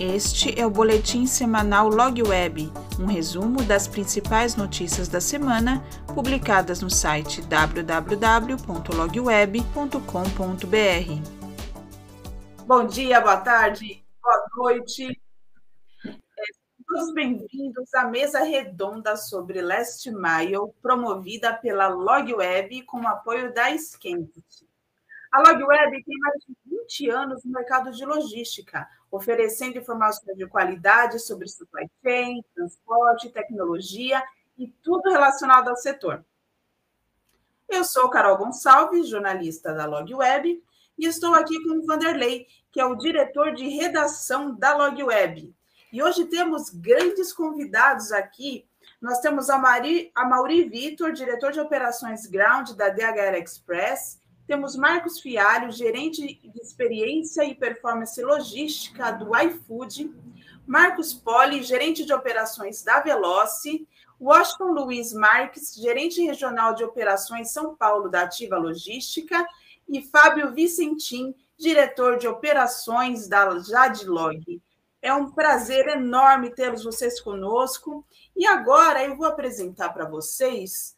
Este é o boletim semanal LogWeb, um resumo das principais notícias da semana publicadas no site www.logweb.com.br. Bom dia, boa tarde, boa noite. É, todos bem-vindos à mesa redonda sobre Last Mile, promovida pela LogWeb com o apoio da Scandit. A LogWeb tem mais de 20 anos no mercado de logística, oferecendo informações de qualidade sobre supply chain, transporte, tecnologia e tudo relacionado ao setor. Eu sou Carol Gonçalves, jornalista da LogWeb, e estou aqui com o Vanderlei, que é o diretor de redação da LogWeb. E hoje temos grandes convidados aqui. Nós temos a, Mari, a Mauri Vitor, diretor de operações ground da DHL Express, temos Marcos Fialho, gerente de experiência e performance logística do iFood. Marcos Poli, gerente de operações da Veloce. Washington Luiz Marques, gerente regional de operações São Paulo da Ativa Logística. E Fábio Vicentim, diretor de operações da Jadlog. É um prazer enorme tê-los vocês conosco. E agora eu vou apresentar para vocês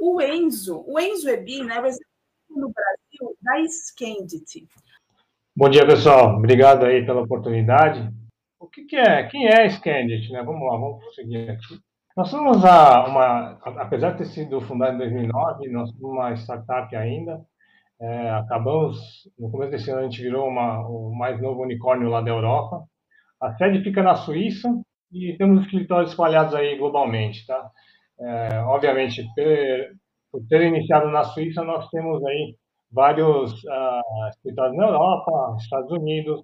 o Enzo. O Enzo Ebi, né, no Brasil da Scandit. Bom dia, pessoal. Obrigado aí pela oportunidade. O que, que é? Quem é a Scandit? Né? Vamos lá, vamos seguir aqui. Nós somos a, uma, apesar de ter sido fundado em 2009, nós somos uma startup ainda. É, acabamos, no começo desse ano, a gente virou uma, o mais novo unicórnio lá da Europa. A sede fica na Suíça e temos escritórios espalhados aí globalmente, tá? É, obviamente, por ter iniciado na Suíça, nós temos aí vários uh, escritórios na Europa, Estados Unidos,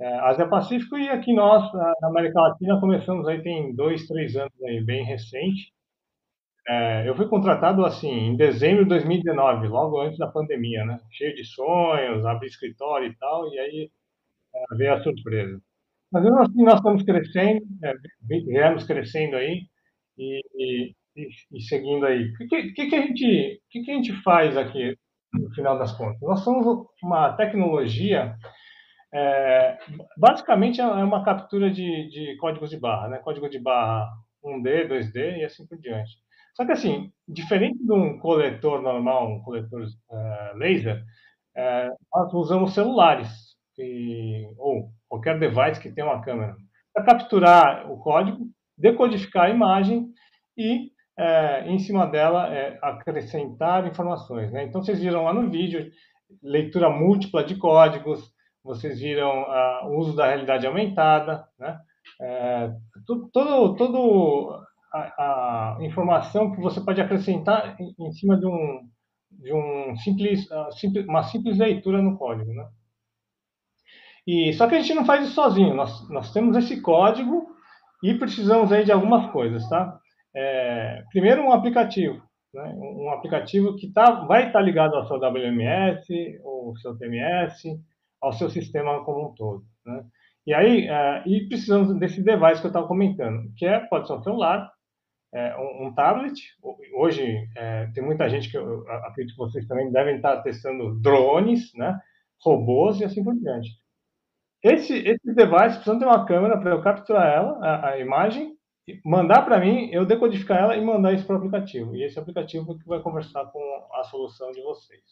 uh, Ásia Pacífico e aqui nós, uh, na América Latina, começamos aí tem dois, três anos aí, bem recente. Uh, eu fui contratado assim em dezembro de 2019, logo antes da pandemia, né? Cheio de sonhos, abri escritório e tal, e aí uh, veio a surpresa. Mas assim, nós estamos crescendo, viemos crescendo aí, e, e e, seguindo aí, o que, que, que, a gente, que, que a gente faz aqui, no final das contas? Nós somos uma tecnologia, é, basicamente é uma captura de, de códigos de barra, né? código de barra 1D, 2D e assim por diante. Só que, assim, diferente de um coletor normal, um coletor uh, laser, uh, nós usamos celulares e, ou qualquer device que tenha uma câmera para capturar o código, decodificar a imagem e é, em cima dela é, acrescentar informações. Né? Então, vocês viram lá no vídeo leitura múltipla de códigos, vocês viram ah, o uso da realidade aumentada, né? É, todo, a, a, informação que você pode acrescentar em, em cima de um de um uh, simples, uma simples leitura no código, né? E só que a gente não faz isso sozinho. Nós, nós temos esse código e precisamos aí de algumas coisas, tá? É, primeiro um aplicativo, né? um aplicativo que tá, vai estar tá ligado ao seu WMS, ou seu TMS, ao seu sistema como um todo. Né? E aí, é, e precisamos desse device que eu estava comentando, que é, pode ser um celular, é, um, um, tablet. Hoje é, tem muita gente que eu acredito que vocês também devem estar testando drones, né? robôs e assim por diante. Esse, esse device precisa ter uma câmera para eu capturar ela, a, a imagem, mandar para mim, eu decodificar ela e mandar isso para o aplicativo. E esse aplicativo que vai conversar com a solução de vocês.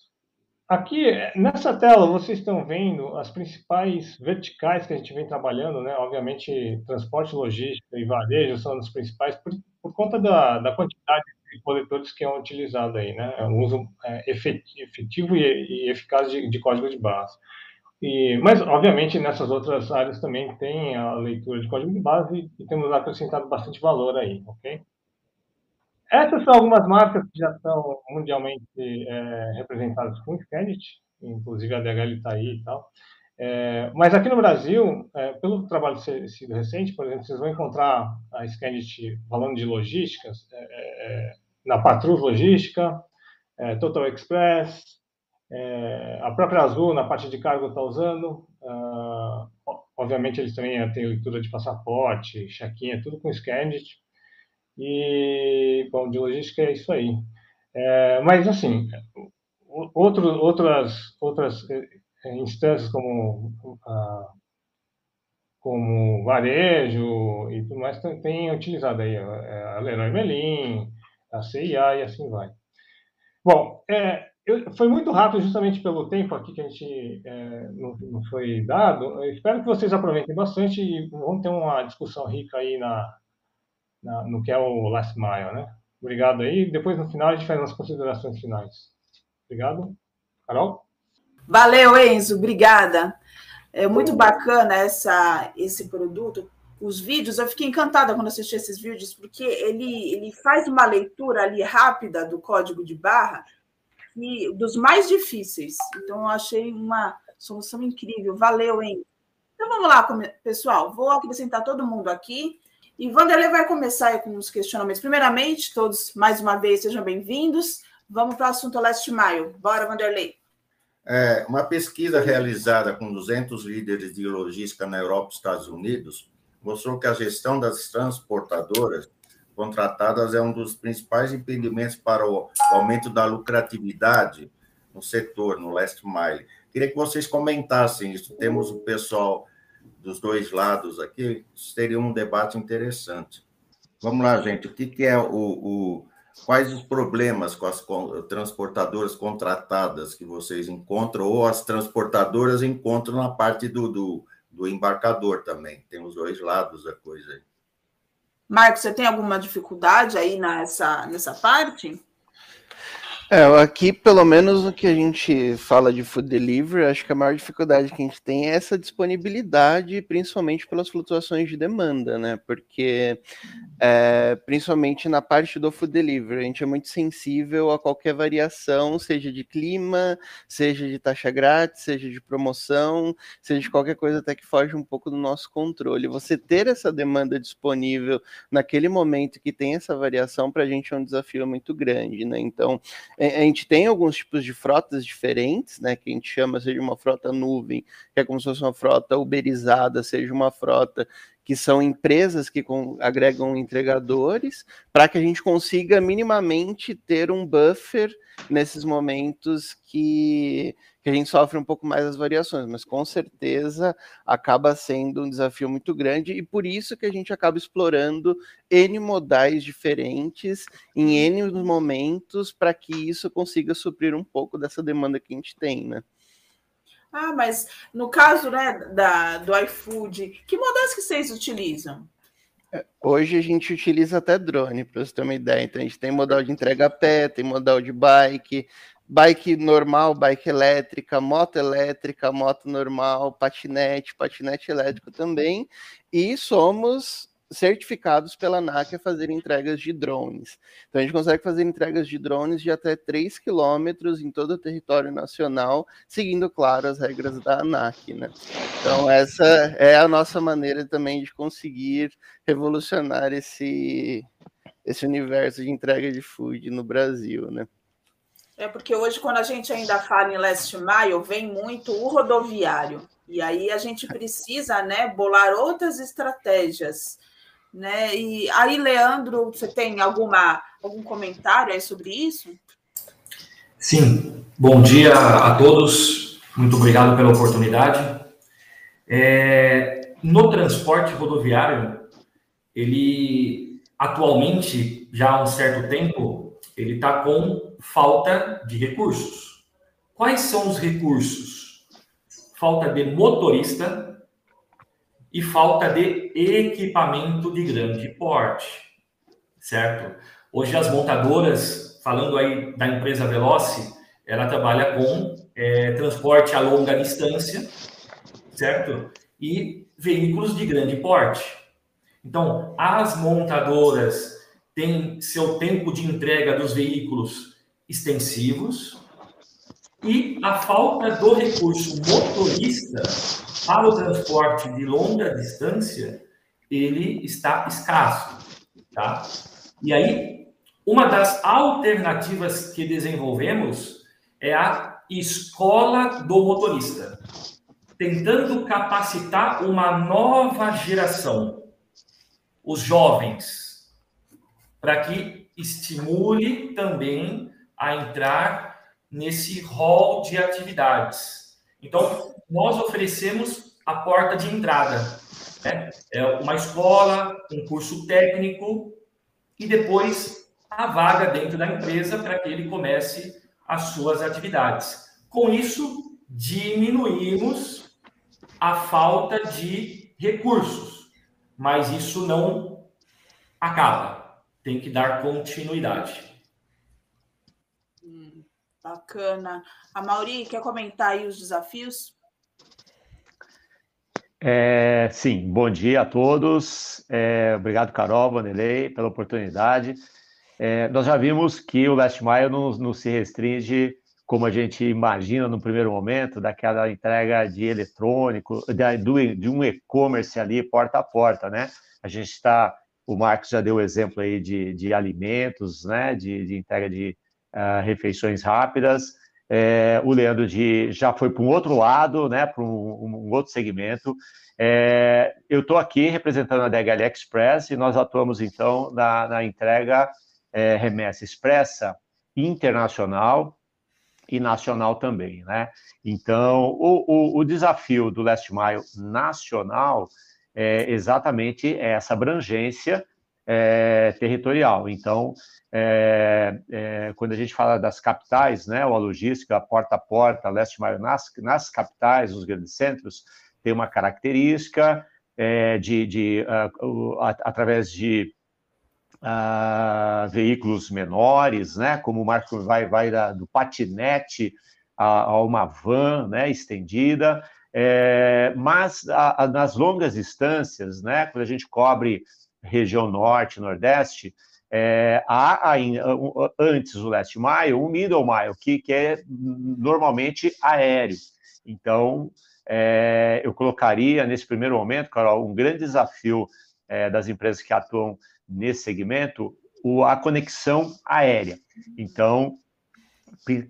Aqui, nessa tela, vocês estão vendo as principais verticais que a gente vem trabalhando, né? Obviamente, transporte, logística e varejo são as principais por, por conta da, da, quantidade de coletores que é utilizado aí, né? É uso é, efetivo e, e eficaz de, de código de barras. E, mas, obviamente, nessas outras áreas também tem a leitura de código de base e temos acrescentado bastante valor aí, ok? Essas são algumas marcas que já estão mundialmente é, representadas com Scandit, inclusive a DHL está aí e tal. É, mas aqui no Brasil, é, pelo trabalho sido recente, por exemplo, vocês vão encontrar a Scandit falando de logísticas, é, é, na Patrus Logística, é, Total Express, é, a própria Azul, na parte de cargo, está usando. Uh, obviamente, eles também têm leitura de passaporte, check-in, é tudo com Scandit. E, bom, de logística é isso aí. É, mas, assim, outro, outras, outras é, instâncias como, uh, como varejo e tudo mais, tem utilizado aí a Leroy Merlin, a CIA e assim vai. Bom, é, eu, foi muito rápido justamente pelo tempo aqui que a gente é, não, não, foi dado. Eu espero que vocês aproveitem bastante e vamos ter uma discussão rica aí na, na, no que é o Last Mile, né? Obrigado aí. Depois, no final, a gente faz as considerações finais. Obrigado. Carol? Valeu, Enzo. Obrigada. É muito bacana essa, esse produto. Os vídeos, eu fiquei encantada quando assisti esses vídeos, porque ele, ele faz uma leitura ali rápida do código de barra e dos mais difíceis. Então, eu achei uma solução incrível. Valeu, hein? Então, vamos lá, pessoal. Vou acrescentar todo mundo aqui. E Vanderlei vai começar com os questionamentos. Primeiramente, todos, mais uma vez, sejam bem-vindos. Vamos para o assunto Leste Maio. Bora, Vanderlei. É, uma pesquisa realizada com 200 líderes de logística na Europa e Estados Unidos mostrou que a gestão das transportadoras contratadas é um dos principais impedimentos para o aumento da lucratividade no setor, no last mile. Queria que vocês comentassem isso. Temos o pessoal dos dois lados aqui, seria um debate interessante. Vamos lá, gente. O que, que é o, o, quais os problemas com as transportadoras contratadas que vocês encontram ou as transportadoras encontram na parte do, do, do embarcador também? Tem os dois lados da coisa. Marcos, você tem alguma dificuldade aí nessa, nessa parte? É, aqui, pelo menos no que a gente fala de food delivery, acho que a maior dificuldade que a gente tem é essa disponibilidade, principalmente pelas flutuações de demanda, né? Porque, é, principalmente na parte do food delivery, a gente é muito sensível a qualquer variação, seja de clima, seja de taxa grátis, seja de promoção, seja de qualquer coisa até que foge um pouco do nosso controle. Você ter essa demanda disponível naquele momento que tem essa variação, para a gente é um desafio muito grande, né? Então, a gente tem alguns tipos de frotas diferentes, né? Que a gente chama, seja uma frota nuvem, que é como se fosse uma frota uberizada, seja uma frota que são empresas que com, agregam entregadores, para que a gente consiga minimamente ter um buffer nesses momentos que, que a gente sofre um pouco mais as variações, mas com certeza acaba sendo um desafio muito grande e por isso que a gente acaba explorando N modais diferentes em N momentos para que isso consiga suprir um pouco dessa demanda que a gente tem, né? Ah, mas no caso né, da, do iFood, que modelos que vocês utilizam? É, hoje a gente utiliza até drone, para você ter uma ideia. Então a gente tem modal de entrega a pé, tem modal de bike, bike normal, bike elétrica, moto elétrica, moto normal, patinete, patinete elétrico também. E somos certificados pela ANAC a fazer entregas de drones. Então a gente consegue fazer entregas de drones de até 3 quilômetros em todo o território nacional, seguindo, claro, as regras da ANAC. Né? Então essa é a nossa maneira também de conseguir revolucionar esse, esse universo de entrega de food no Brasil. Né? É porque hoje, quando a gente ainda fala em last mile, vem muito o rodoviário. E aí a gente precisa né, bolar outras estratégias né? E aí, Leandro, você tem alguma, algum comentário aí sobre isso? Sim, bom dia a todos, muito obrigado pela oportunidade. É, no transporte rodoviário, ele atualmente, já há um certo tempo, ele está com falta de recursos. Quais são os recursos? Falta de motorista, e falta de equipamento de grande porte, certo? Hoje as montadoras, falando aí da empresa Veloce, ela trabalha com é, transporte a longa distância, certo? E veículos de grande porte. Então, as montadoras têm seu tempo de entrega dos veículos extensivos e a falta do recurso motorista para o transporte de longa distância, ele está escasso, tá? E aí, uma das alternativas que desenvolvemos é a escola do motorista, tentando capacitar uma nova geração, os jovens, para que estimule também a entrar nesse rol de atividades. Então, nós oferecemos a porta de entrada. Né? É uma escola, um curso técnico e depois a vaga dentro da empresa para que ele comece as suas atividades. Com isso, diminuímos a falta de recursos, mas isso não acaba, tem que dar continuidade. Bacana. A Mauri, quer comentar aí os desafios? É, sim, bom dia a todos. É, obrigado, Carol, Vanderlei, pela oportunidade. É, nós já vimos que o Last Mile não, não, se restringe, como a gente imagina no primeiro momento, daquela entrega de eletrônico, de, de um e-commerce ali porta a porta, né? A gente está, o Marcos já deu o exemplo aí de, de alimentos, né? De, de entrega de uh, refeições rápidas. É, o Leandro de, já foi para um outro lado, né, para um, um, outro segmento. É, eu estou aqui representando a DHL Express e nós atuamos, então, na, na entrega é, remessa expressa internacional e nacional também, né? Então, o, o, o desafio do Last Mile nacional é exatamente essa abrangência é, territorial. Então, é, é, quando a gente fala das capitais, né, a logística porta a porta, leste mile nas, nas capitais, nos grandes centros, tem uma característica é, de, de uh, através de uh, veículos menores, né, como o Marco vai, vai da, do patinete a, a, uma van né, estendida, é, mas a, a, nas longas distâncias, né, quando a gente cobre região norte, nordeste, é, há antes o last mile, um middle mile, que, que é normalmente aéreo. Então, é, eu colocaria nesse primeiro momento, Carol, um grande desafio é, das empresas que atuam nesse segmento, o, a conexão aérea. Então,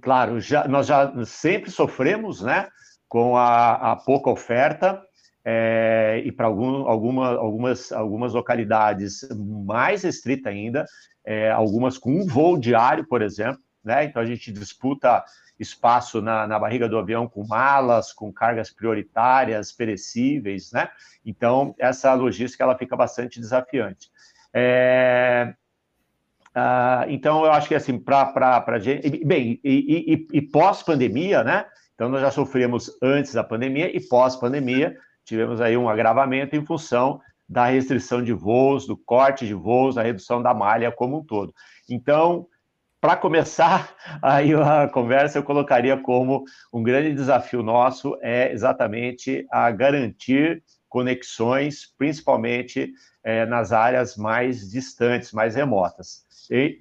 claro, já, nós já sempre sofremos né, com a, a pouca oferta, é, e para algum, alguma, algumas, algumas localidades mais restrita ainda, é, algumas com um voo diário, por exemplo, né? Então a gente disputa espaço na, na barriga do avião com malas, com cargas prioritárias, perecíveis, né? Então essa logística ela fica bastante desafiante. É, Uh, então, eu acho que assim, para a gente. Bem, e, e, e pós-pandemia, né? Então, nós já sofremos antes da pandemia e pós-pandemia, tivemos aí um agravamento em função da restrição de voos, do corte de voos, da redução da malha como um todo. Então, para começar aí a conversa, eu colocaria como um grande desafio nosso é exatamente a garantir conexões, principalmente é, nas áreas mais distantes, mais remotas. E,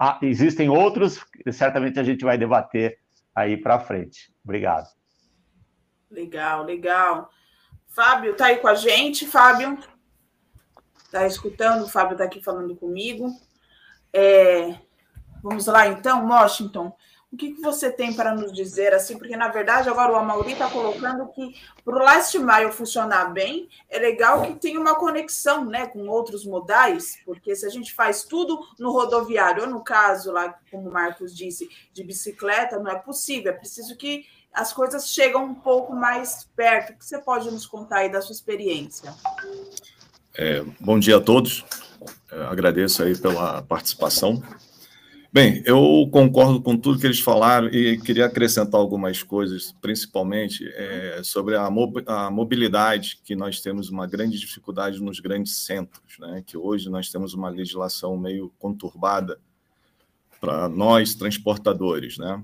a, existem outros, certamente a gente vai debater aí para frente. Obrigado. Legal, legal. Fábio está aí com a gente. Fábio, está escutando? O Fábio está aqui falando comigo. É, vamos lá, então, Washington. O que, que você tem para nos dizer, assim, porque na verdade agora o Amauri está colocando que para o Last Mile funcionar bem, é legal que tenha uma conexão né, com outros modais, porque se a gente faz tudo no rodoviário, ou no caso lá, como o Marcos disse, de bicicleta, não é possível, é preciso que as coisas chegam um pouco mais perto. O que você pode nos contar aí da sua experiência? É, bom dia a todos. É, agradeço aí pela participação. Bem, eu concordo com tudo que eles falaram e queria acrescentar algumas coisas, principalmente é, sobre a, mobilidade, que nós temos uma grande dificuldade nos grandes centros, né? que hoje nós temos uma legislação meio conturbada para nós, transportadores. Né?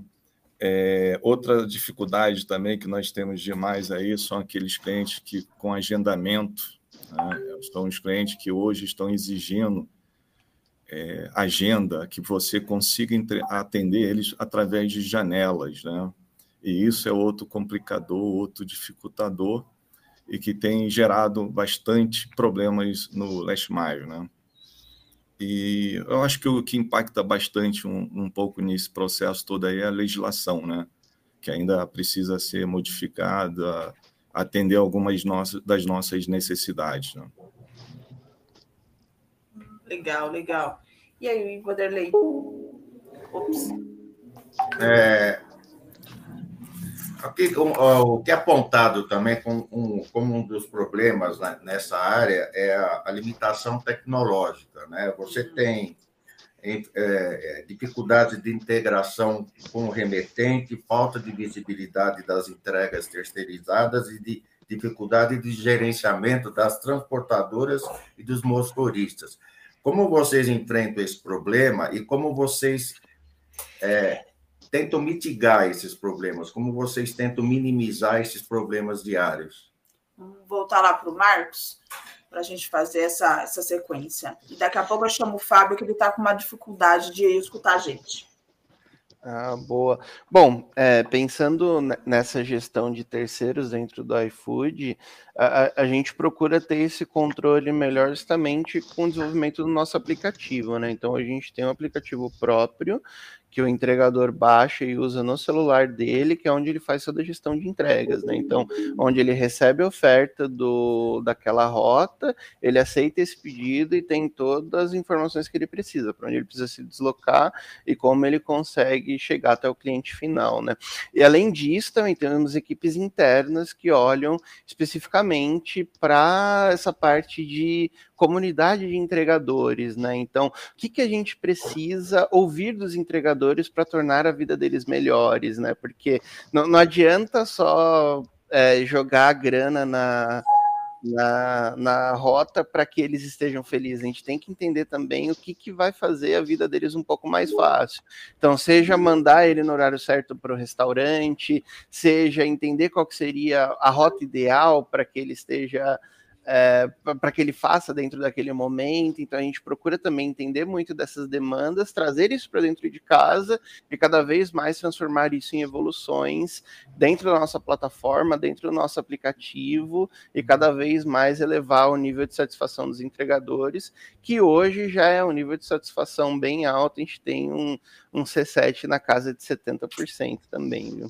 É, outra dificuldade também que nós temos demais aí são aqueles clientes que com agendamento, né? são os clientes que hoje estão exigindo é, agenda, que você consiga atender eles através de janelas, né? E isso é outro complicador, outro dificultador e que tem gerado bastante problemas no last mile, né? E eu acho que o que impacta bastante um, um pouco nesse processo todo aí é a legislação, né? Que ainda precisa ser modificada, atender algumas nossas, das nossas necessidades. Né? Legal, legal. E aí, Vanderlei? Ops. É, o, que é apontado também como um, como um dos problemas nessa área é a, limitação tecnológica. Né? Você uhum. tem é, é, dificuldade de integração com o remetente, falta de visibilidade das entregas terceirizadas e de dificuldade de gerenciamento das transportadoras e dos motoristas. Como vocês enfrentam esse problema e como vocês é, tentam mitigar esses problemas? Como vocês tentam minimizar esses problemas diários? Vamos voltar lá para o Marcos, para a gente fazer essa, essa sequência. E daqui a pouco eu chamo o Fábio, que ele está com uma dificuldade de escutar a gente. Ah, boa. Bom, é, pensando nessa gestão de terceiros dentro do iFood, a, a, gente procura ter esse controle melhor justamente com o desenvolvimento do nosso aplicativo, né? Então a gente tem um aplicativo próprio que o entregador baixa e usa no celular dele, que é onde ele faz toda a gestão de entregas, né? Então, onde ele recebe a oferta do, daquela rota, ele aceita esse pedido e tem todas as informações que ele precisa, para onde ele precisa se deslocar e como ele consegue chegar até o cliente final, né? E além disso, também temos equipes internas que olham especificamente para essa parte de comunidade de entregadores, né? Então, o que, que a gente precisa ouvir dos entregadores para tornar a vida deles melhores, né? Porque não, não adianta só é, jogar a grana na, na, na rota para que eles estejam felizes. A gente tem que entender também o que, que vai fazer a vida deles um pouco mais fácil. Então, seja mandar ele no horário certo para o restaurante, seja entender qual que seria a rota ideal para que ele esteja é, para que ele faça dentro daquele momento. Então a gente procura também entender muito dessas demandas, trazer isso para dentro de casa e cada vez mais transformar isso em evoluções dentro da nossa plataforma, dentro do nosso aplicativo e cada vez mais elevar o nível de satisfação dos entregadores, que hoje já é um nível de satisfação bem alto. A gente tem um, um C7 na casa de 70% também, viu?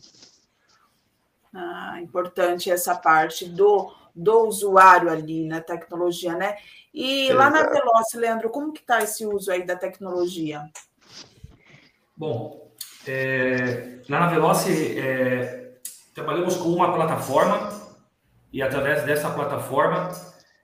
Ah, importante essa parte do do usuário ali na tecnologia, né? E lá na Veloce, Leandro, como que está esse uso aí da tecnologia? Bom, é, lá na Veloce é, trabalhamos com uma plataforma e através dessa plataforma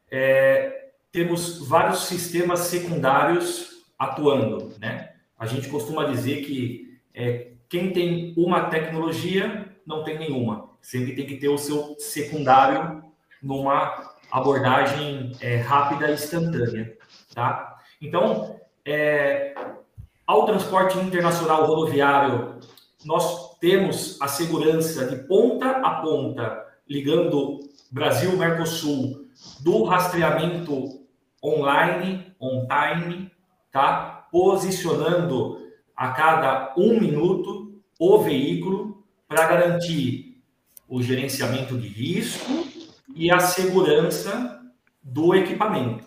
é, temos vários sistemas secundários atuando, né? A gente costuma dizer que é, quem tem uma tecnologia não tem nenhuma. Sempre tem que ter o seu secundário numa abordagem é, rápida e instantânea, tá? Então, é, ao transporte internacional rodoviário, nós temos a segurança de ponta a ponta, ligando Brasil-Mercosul, do rastreamento online, on-time, tá? Posicionando a cada um minuto o veículo para garantir o gerenciamento de risco e a segurança do equipamento.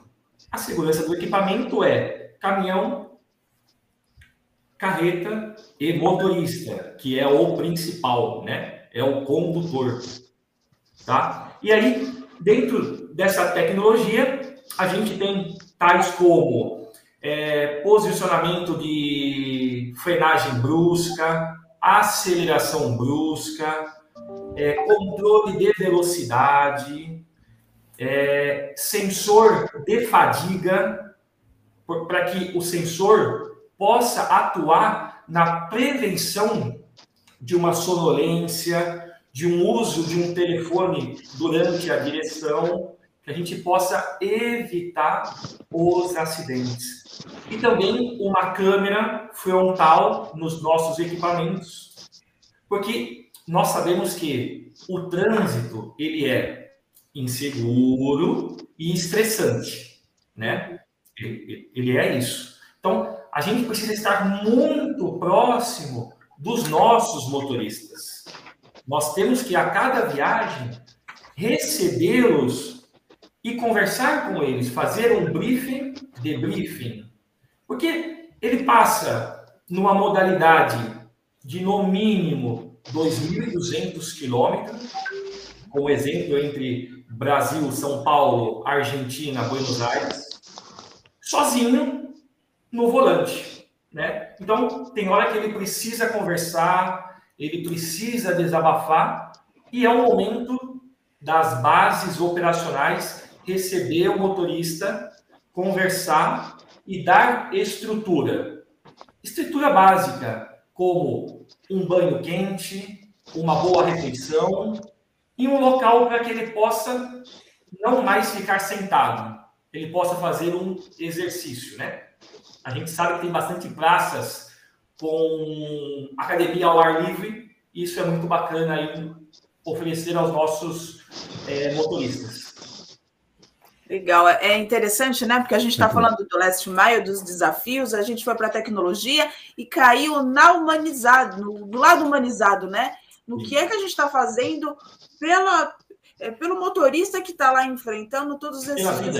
A segurança do equipamento é caminhão, carreta e motorista, que é o principal, né? É o condutor, tá? E aí, dentro dessa tecnologia, a gente tem tais como é, posicionamento de frenagem brusca, aceleração brusca, é, controle de velocidade, é, sensor de fadiga, para que o sensor possa atuar na prevenção de uma sonolência, de um uso de um telefone durante a direção, que a gente possa evitar os acidentes. E também uma câmera frontal nos nossos equipamentos, porque nós sabemos que o trânsito ele é inseguro e estressante, né? Ele, é isso. Então, a gente precisa estar muito próximo dos nossos motoristas. Nós temos que a cada viagem recebê-los e conversar com eles, fazer um briefing, debriefing. Porque ele passa numa modalidade de no mínimo 2.200 quilômetros, com exemplo entre Brasil, São Paulo, Argentina, Buenos Aires, sozinho no volante, né? Então, tem hora que ele precisa conversar, ele precisa desabafar, e é o momento das bases operacionais receber o motorista, conversar e dar estrutura. Estrutura básica, como um banho quente, uma boa refeição e um local para que ele possa não mais ficar sentado, ele possa fazer um exercício, né? A gente sabe que tem bastante praças com academia ao ar livre, e isso é muito bacana aí oferecer aos nossos é, motoristas. Legal, é interessante, né? Porque a gente está falando do Last Mile, dos desafios, a gente foi para a tecnologia e caiu na humanizado, no, do lado humanizado, né? No que é que a gente está fazendo pela, é, pelo motorista que está lá enfrentando todos esses desafios.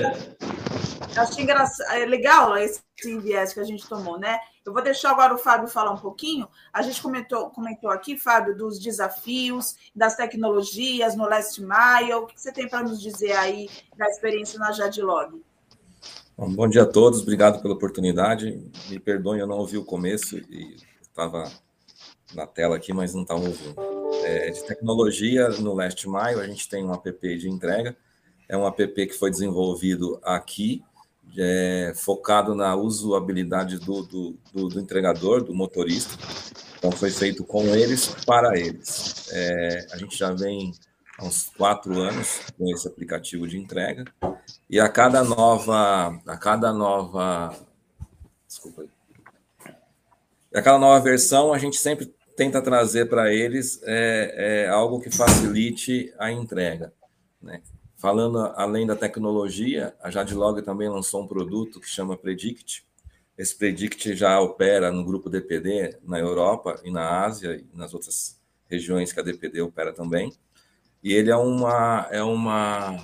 Acho engraçado, é legal esse viés que a gente tomou, né? Eu vou deixar agora o Fábio falar um pouquinho. A gente comentou, comentou aqui, Fábio, dos desafios, das tecnologias no Last Mile. O que você tem para nos dizer aí da experiência na Jadlog? Bom, bom dia a todos, obrigado pela oportunidade. Me perdoem, eu não ouvi o começo e estava na tela aqui, mas não estava ouvindo. É, de tecnologia, no Last Mile, a gente tem um app de entrega. É um app que foi desenvolvido aqui é, focado na usabilidade do, do, do, do, entregador, do motorista. Então, foi feito com eles, para eles. É, a gente já vem há uns quatro anos com esse aplicativo de entrega, e a cada nova, a cada nova, desculpa aí, a cada nova versão, a gente sempre tenta trazer para eles é, é, algo que facilite a entrega. Né? Falando além da tecnologia, a Jadlog também lançou um produto que chama Predict. Esse Predict já opera no grupo DPD na Europa e na Ásia e nas outras regiões que a DPD opera também. E ele é uma é uma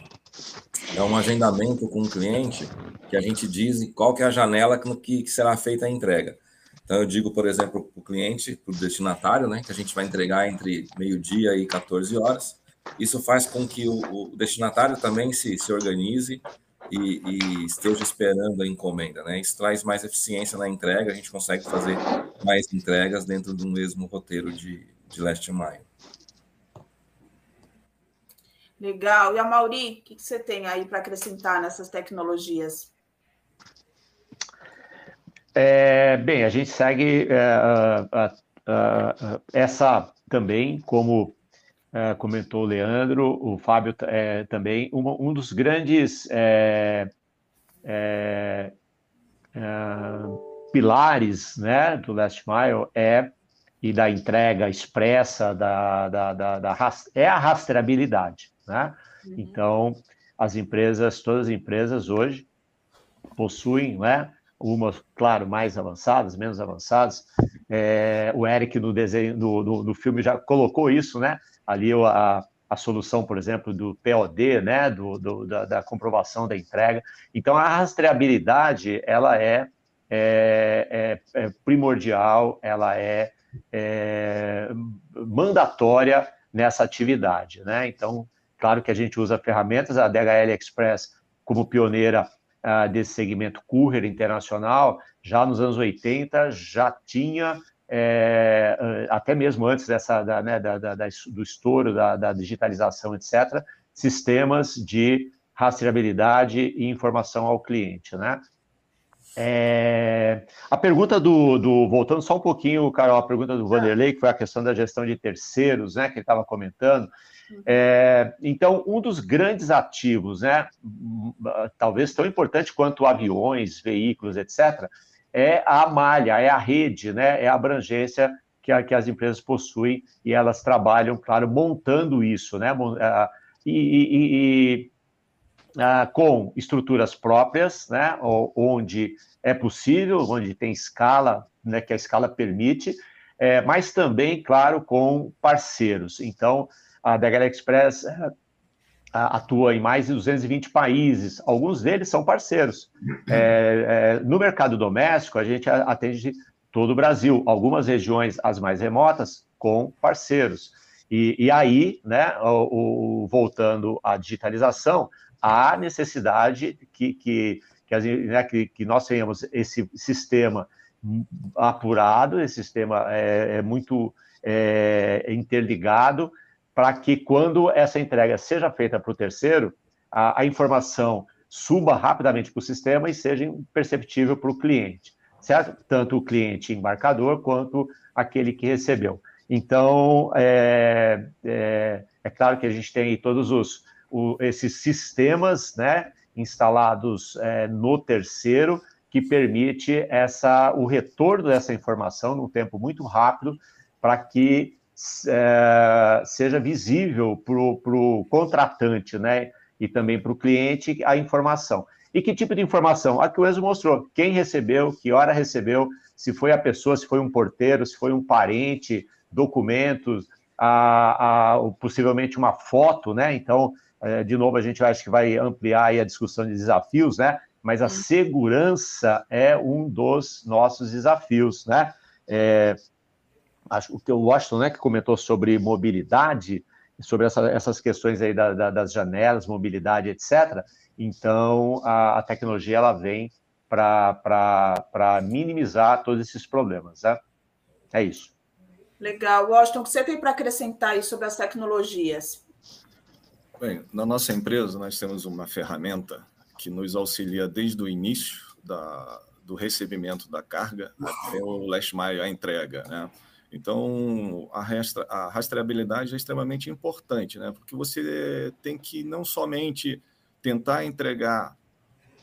é um agendamento com o cliente que a gente diz qual que é a janela que, que será feita a entrega. Então eu digo, por exemplo, para o cliente, para o destinatário, né, que a gente vai entregar entre meio-dia e 14 horas isso faz com que o, o destinatário também se, se organize e, e, esteja esperando a encomenda. Né? Isso traz mais eficiência na entrega, a gente consegue fazer mais entregas dentro do mesmo roteiro de, de Last Mile. Legal. E a Mauri, o que, que você tem aí para acrescentar nessas tecnologias? É, bem, a gente segue é, essa também como é, comentou o Leandro, o Fábio é, também, um, um, dos grandes é, é, é, pilares né, do Last Mile é e da entrega expressa da, da, da, da é a rastreabilidade. Né? Uhum. Então, as empresas, todas as empresas hoje possuem, né, umas, claro, mais avançadas, menos avançadas. É, o Eric no desenho, no, no, no, filme já colocou isso, né? ali a, a solução, por exemplo, do POD, né, do, do da, da, comprovação da entrega. Então, a rastreabilidade, ela é, é, é, é primordial, ela é, é, mandatória nessa atividade, né? Então, claro que a gente usa ferramentas, a DHL Express como pioneira uh, desse segmento courier internacional, já nos anos 80 já tinha é, até mesmo antes dessa, da, né, da, da, do estouro da, da, digitalização, etc., sistemas de rastreabilidade e informação ao cliente, né? É, a pergunta do, do, voltando só um pouquinho, Carol, a pergunta do Vanderlei, que foi a questão da gestão de terceiros, né, que ele estava comentando. É, então, um dos grandes ativos, né, talvez tão importante quanto aviões, veículos, etc., é a malha, é a rede, né? é a abrangência que, a, que as empresas possuem e elas trabalham, claro, montando isso, né? E, e, e com estruturas próprias, né? onde é possível, onde tem escala, né? que a escala permite, é, mas também, claro, com parceiros. Então, a DHL Express atua em mais de 220 países, alguns deles são parceiros. É, é, no mercado doméstico, a gente atende todo o Brasil, algumas regiões, as mais remotas, com parceiros. E, e aí, né, o, o, voltando à digitalização, há necessidade que, que, que, né, que, que nós tenhamos esse sistema apurado, esse sistema é, é muito é, interligado, para que quando essa entrega seja feita para o terceiro, a, a informação suba rapidamente para o sistema e seja perceptível para o cliente, certo? Tanto o cliente embarcador quanto aquele que recebeu. Então, é, é, é claro que a gente tem todos os, o, esses sistemas né, instalados é, no terceiro que permite essa, o retorno dessa informação num tempo muito rápido para que é, seja visível para o contratante, né? E também para o cliente a informação. E que tipo de informação? A que o Enzo mostrou. Quem recebeu, que hora recebeu, se foi a pessoa, se foi um porteiro, se foi um parente, documentos, a, a, possivelmente uma foto, né? Então, é, de novo, a gente acha que vai ampliar a discussão de desafios, né? Mas a segurança é um dos nossos desafios, né? É, acho que o Washington, né, que comentou sobre mobilidade, sobre essa, essas questões aí da, da, das janelas, mobilidade, etc. Então, a, a tecnologia ela vem para minimizar todos esses problemas, né? É isso. Legal. Washington, o que você tem para acrescentar aí sobre as tecnologias? Bem, na nossa empresa, nós temos uma ferramenta que nos auxilia desde o início da, do recebimento da carga até o last mile, a entrega, né? Então, a, restra, a rastreabilidade é extremamente importante, né? Porque você tem que não somente tentar entregar,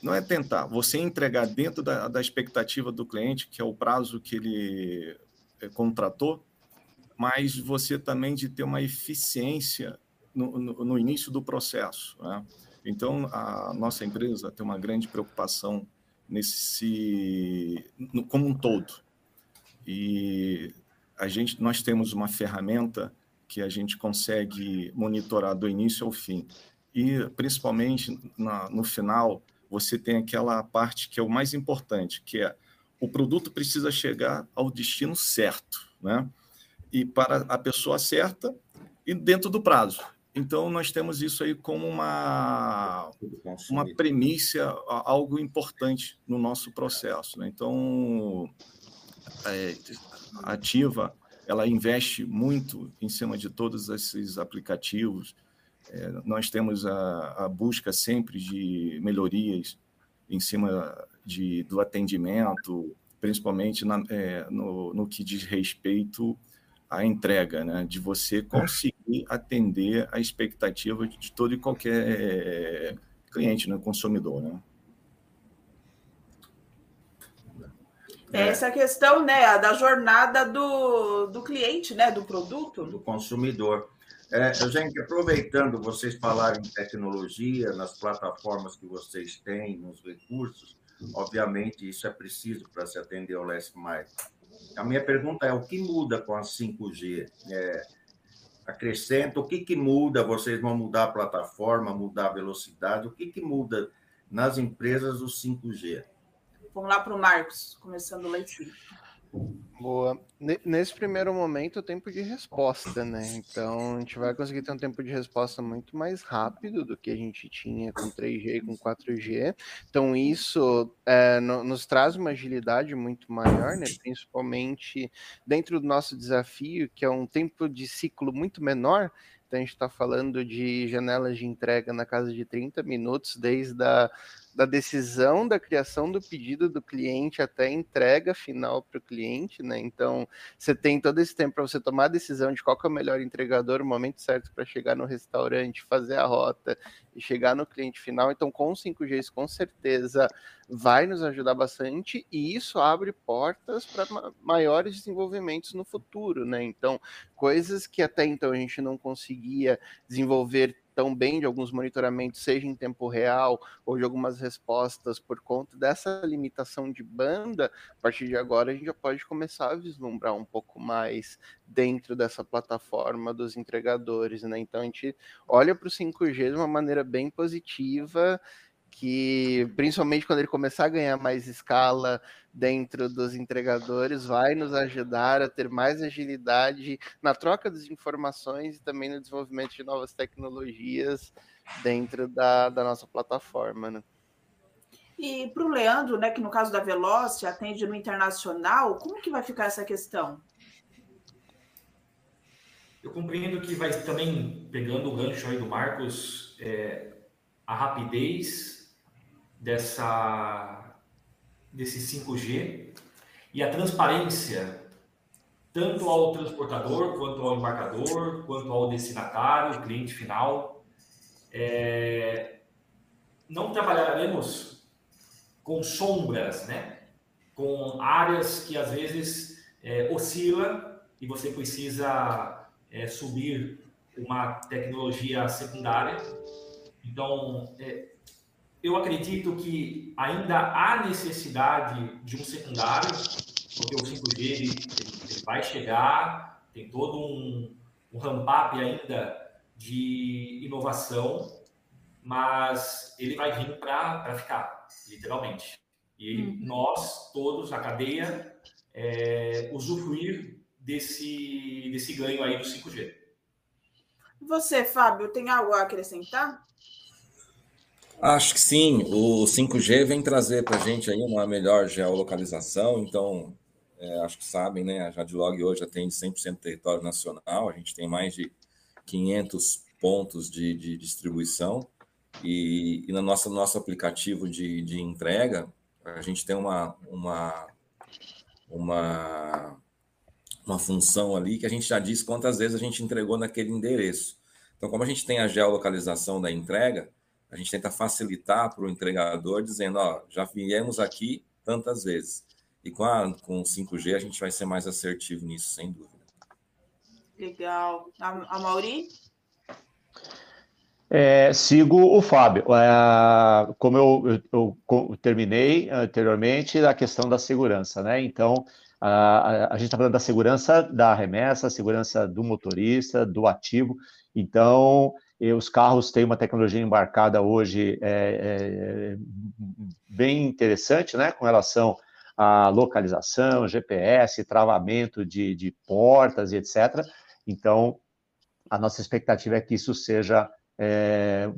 não é tentar, você entregar dentro da, da expectativa do cliente, que é o prazo que ele eh, contratou, mas você também de ter uma eficiência no, no, no início do processo. Né? Então, a nossa empresa tem uma grande preocupação nesse, como um todo. E a gente, nós temos uma ferramenta que a gente consegue monitorar do início ao fim. E, principalmente, na, no final, você tem aquela parte que é o mais importante, que é o produto precisa chegar ao destino certo, né? e para a pessoa certa e dentro do prazo. Então, nós temos isso aí como uma, uma premissa, algo importante no nosso processo. Né? Então, é, Ativa, ela investe muito em cima de todos esses aplicativos. É, nós temos a, a, busca sempre de melhorias em cima de, do atendimento, principalmente na, é, no, no que diz respeito a entrega, né? de você conseguir atender a expectativa de todo e qualquer cliente, né? consumidor. Né? É essa questão né, da jornada do, do cliente, né, do produto. Do consumidor. É, gente, aproveitando vocês falarem em tecnologia, nas plataformas que vocês têm, nos recursos, obviamente isso é preciso para se atender ao last mile a minha pergunta é: o que muda com a 5G? É, acrescenta, o que, que muda? Vocês vão mudar a plataforma, mudar a velocidade? O que, que muda nas empresas o 5G? Vamos lá para o Marcos, começando o leitinho. Boa. Nesse primeiro momento, o tempo de resposta, né? Então, a gente vai conseguir ter um tempo de resposta muito mais rápido do que a gente tinha com 3G e com 4G. Então, isso é, no, nos traz uma agilidade muito maior, né? Principalmente dentro do nosso desafio, que é um tempo de ciclo muito menor. Então, a gente está falando de janelas de entrega na casa de 30 minutos, desde a da decisão da criação do pedido do cliente até entrega final para o cliente, né? Então, você tem todo esse tempo para você tomar a decisão de qual é o melhor entregador, o momento certo para chegar no restaurante, fazer a rota e chegar no cliente final. Então, com o 5G, isso com certeza vai nos ajudar bastante e isso abre portas para maiores desenvolvimentos no futuro, né? Então, coisas que até então a gente não conseguia desenvolver tão bem de alguns monitoramentos, seja em tempo real ou de algumas respostas por conta dessa limitação de banda, a partir de agora a gente já pode começar a vislumbrar um pouco mais dentro dessa plataforma dos entregadores, né? Então a gente olha para o 5G de uma maneira bem positiva que principalmente quando ele começar a ganhar mais escala dentro dos entregadores, vai nos ajudar a ter mais agilidade na troca das informações e também no desenvolvimento de novas tecnologias dentro da, da nossa plataforma. Né? E para o Leandro, né, que no caso da Veloci atende no internacional, como que vai ficar essa questão? eu compreendo que vai também, pegando o gancho aí do Marcos, é, a rapidez dessa, desse 5G e a transparência, tanto ao transportador, quanto ao embarcador, quanto ao destinatário, cliente final. É, não trabalharemos com sombras, né? com áreas que às vezes é, oscila e você precisa é, subir uma tecnologia secundária. Então, é, eu acredito que ainda há necessidade de um secundário, porque o 5G ele, ele vai chegar, tem todo um, um ramp-up ainda de inovação, mas ele vai vir para ficar, literalmente. E uhum. nós, todos, a cadeia, é, usufruir desse, desse ganho aí do 5G. Você, Fábio, tem algo a acrescentar? Acho que sim. O 5G vem trazer para a gente aí uma melhor geolocalização. Então, é, acho que sabem, né? A Jadlog hoje atende 100% território nacional. A gente tem mais de 500 pontos de, de distribuição. E, e no nosso, nosso aplicativo de, de entrega, a gente tem uma, uma, uma, uma função ali que a gente já diz quantas vezes a gente entregou naquele endereço. Então, como a gente tem a geolocalização da entrega, a gente tenta facilitar para o entregador, dizendo, ó, já viemos aqui tantas vezes. E com, a, com o 5G a gente vai ser mais assertivo nisso, sem dúvida. Legal. A, a Mauri? É, sigo o Fábio. É, como eu, eu, eu, terminei anteriormente, a questão da segurança, né? Então, a, a gente está falando da segurança da remessa, segurança do motorista, do ativo. Então, os carros têm uma tecnologia embarcada hoje é, é, bem interessante, né? Com relação à localização, GPS, travamento de, de portas e etc. Então, a nossa expectativa é que isso seja é,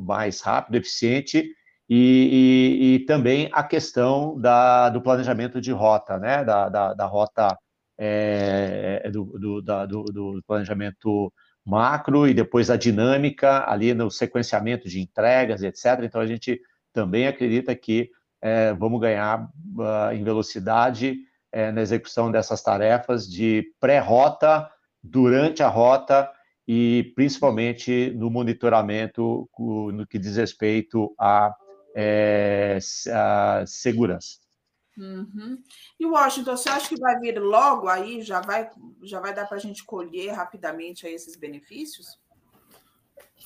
mais rápido, eficiente, e, e, e, também a questão da, do planejamento de rota, né, da, da, da rota, é, do, do, da, do, do, planejamento macro e depois a dinâmica ali no sequenciamento de entregas, etc. Então, a gente também acredita que é, vamos ganhar uh, em velocidade é, na execução dessas tarefas de pré-rota, durante a rota e principalmente no monitoramento no que diz respeito à, é, à segurança. Uhum. E Washington, você acha que vai vir logo aí? Já vai, já vai dar para a gente colher rapidamente aí esses benefícios?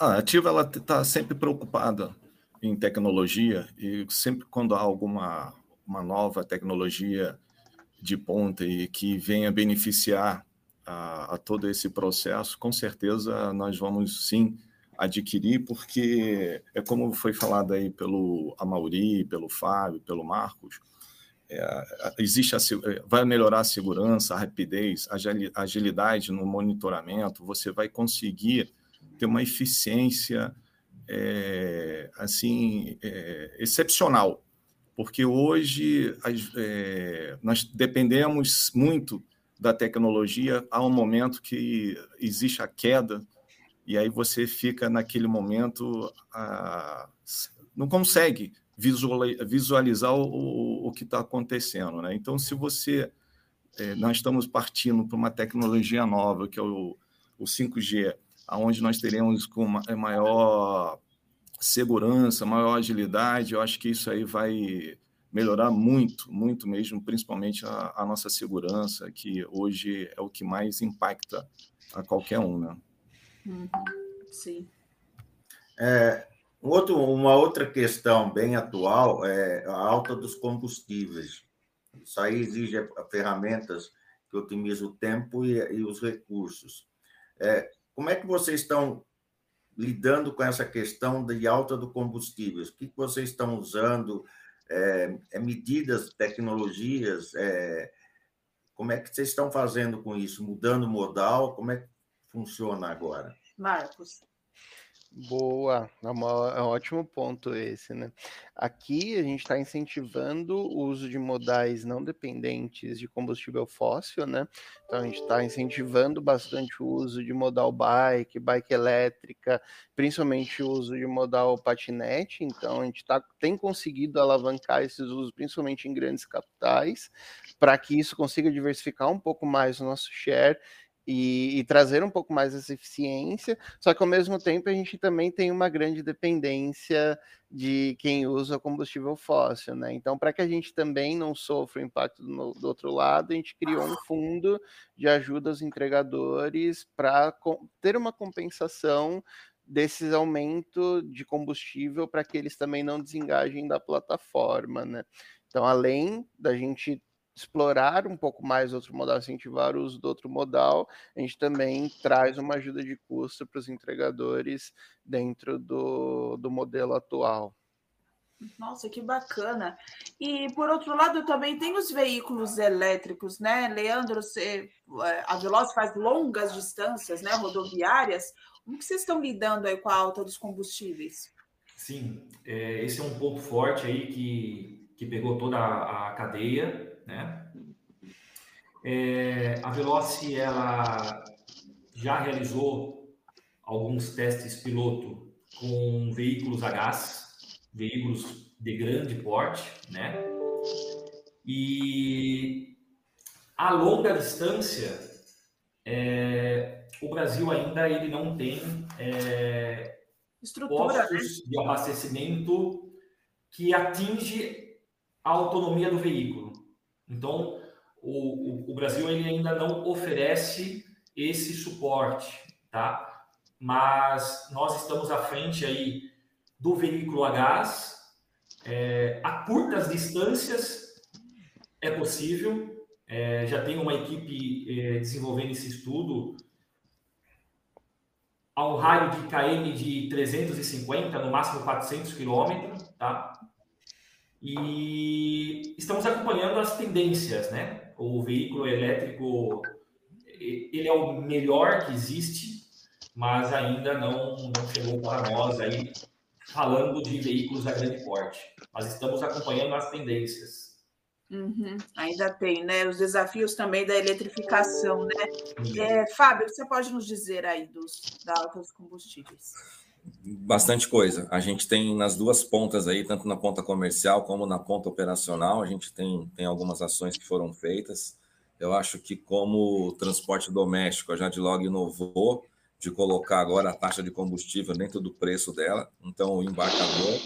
A Ativa ela está sempre preocupada em tecnologia e sempre quando há alguma uma nova tecnologia de ponta e que venha beneficiar a, a, todo esse processo, com certeza nós vamos sim adquirir, porque é como foi falado aí pelo Amauri, pelo Fábio, pelo Marcos, existe a, vai melhorar a segurança, a rapidez, a agilidade no monitoramento, você vai conseguir ter uma eficiência é, assim é, excepcional, porque hoje é, nós dependemos muito da tecnologia, há um momento que existe a queda, e aí você fica naquele momento, ah, não consegue visualizar o, o que está acontecendo. Né? Então, se você. É, nós estamos partindo para uma tecnologia nova, que é o, o 5G, onde nós teremos com maior segurança, maior agilidade, eu acho que isso aí vai melhorar muito, muito mesmo, principalmente a, a, nossa segurança, que hoje é o que mais impacta a qualquer um, né? Uhum, sim. É, outro, uma outra questão bem atual é a alta dos combustíveis. Isso aí exige ferramentas que otimizam o tempo e, e os recursos. É, como é que vocês estão lidando com essa questão de alta do combustível? O que vocês estão usando? é, é medidas, tecnologias, é, como é que vocês estão fazendo com isso? Mudando modal? Como é que funciona agora? Marcos. Boa, é, é um ótimo ponto esse, né? Aqui a gente está incentivando o uso de modais não dependentes de combustível fóssil, né? Então a gente está incentivando bastante o uso de modal bike, bike elétrica, principalmente o uso de modal patinete. Então a gente tá, tem conseguido alavancar esses usos, principalmente em grandes capitais, para que isso consiga diversificar um pouco mais o nosso share e, e, trazer um pouco mais essa eficiência, só que ao mesmo tempo a gente também tem uma grande dependência de quem usa combustível fóssil, né? Então, para que a gente também não sofra o impacto do, do, outro lado, a gente criou um fundo de ajuda aos entregadores para ter uma compensação desses aumento de combustível para que eles também não desengajem da plataforma, né? Então, além da gente explorar um pouco mais outro modal, incentivar o uso do outro modal, a gente também traz uma ajuda de custo para os entregadores dentro do, do modelo atual. Nossa, que bacana. E por outro lado, também tem os veículos elétricos, né? Leandro, você, é, a Veloz faz longas distâncias, né? Rodoviárias. Como que vocês estão lidando aí com a alta dos combustíveis? Sim, é, esse é um ponto forte aí que, que pegou toda a, a cadeia né? É, a Veloci ela já realizou alguns testes piloto com veículos a gás, veículos de grande porte, né? E a longa distância, é, o Brasil ainda ele não tem é, estrutura né? de abastecimento que atinge a autonomia do veículo. Então, o, o, o Brasil ele ainda não oferece esse suporte, tá? Mas nós estamos à frente aí do veículo a gás, é, a curtas distâncias é possível, é, já tem uma equipe é, desenvolvendo esse estudo a um raio de KM de 350, no máximo 400 quilômetros, tá? E estamos acompanhando as tendências, né? O veículo elétrico, ele é o melhor que existe, mas ainda não, não chegou para nós aí falando de veículos a grande porte. Mas estamos acompanhando as tendências. Uhum, ainda tem, né? Os desafios também da eletrificação, né? É, Fábio, você pode nos dizer aí dos, da dos combustíveis? Bastante coisa. A gente tem nas duas pontas aí, tanto na ponta comercial como na ponta operacional, a gente tem, tem algumas ações que foram feitas. Eu acho que como transporte doméstico, a Jadlog inovou de colocar agora a taxa de combustível dentro do preço dela. Então, o embarcador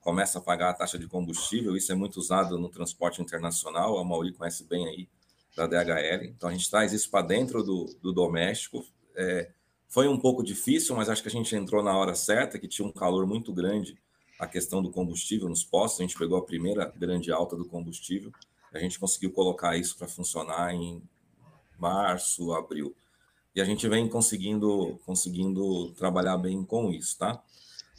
começa a pagar a taxa de combustível. Isso é muito usado no transporte internacional. A Mauri conhece bem aí da DHL. Então, a gente traz isso para dentro do, do doméstico. É, foi um pouco difícil, mas acho que a gente entrou na hora certa, que tinha um calor muito grande a questão do combustível nos postos. A gente pegou a primeira grande alta do combustível. A gente conseguiu colocar isso para funcionar em março, abril. E a gente vem conseguindo, conseguindo trabalhar bem com isso, tá?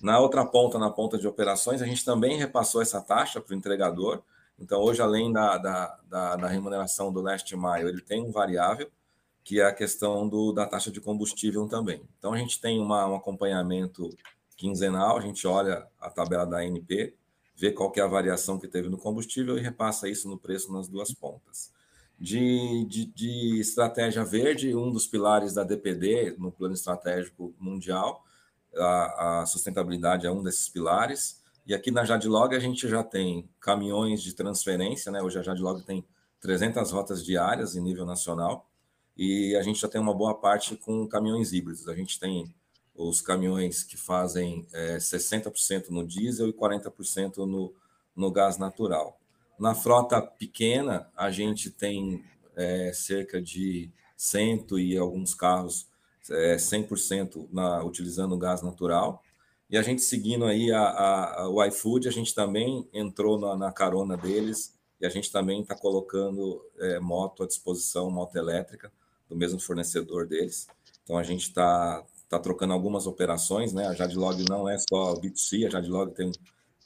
Na outra ponta, na ponta de operações, a gente também repassou essa taxa para o entregador. Então, hoje, além da, da, da, da remuneração do last mile, ele tem um variável que é a questão do, da taxa de combustível também. Então, a gente tem uma, um acompanhamento quinzenal, a gente olha a tabela da ANP, vê qual é a variação que teve no combustível e repassa isso no preço nas duas pontas. De, de, de estratégia verde, um dos pilares da DPD no plano estratégico mundial, a, a sustentabilidade é um desses pilares. E aqui na Jadlog a gente já tem caminhões de transferência, né? Hoje a Jadlog tem 300 rotas diárias em nível nacional e a gente já tem uma boa parte com caminhões híbridos. A gente tem os caminhões que fazem é, 60% no diesel e 40% no, no gás natural. Na frota pequena, a gente tem é, cerca de 100 e alguns carros é, 100% na, utilizando gás natural. E a gente seguindo aí a, a, a o iFood, a gente também entrou na, na carona deles e a gente também está colocando é, moto à disposição, moto elétrica, do mesmo fornecedor deles. Então a gente está tá trocando algumas operações, né? A Jadlog não é só B2C, a Jadlog tem,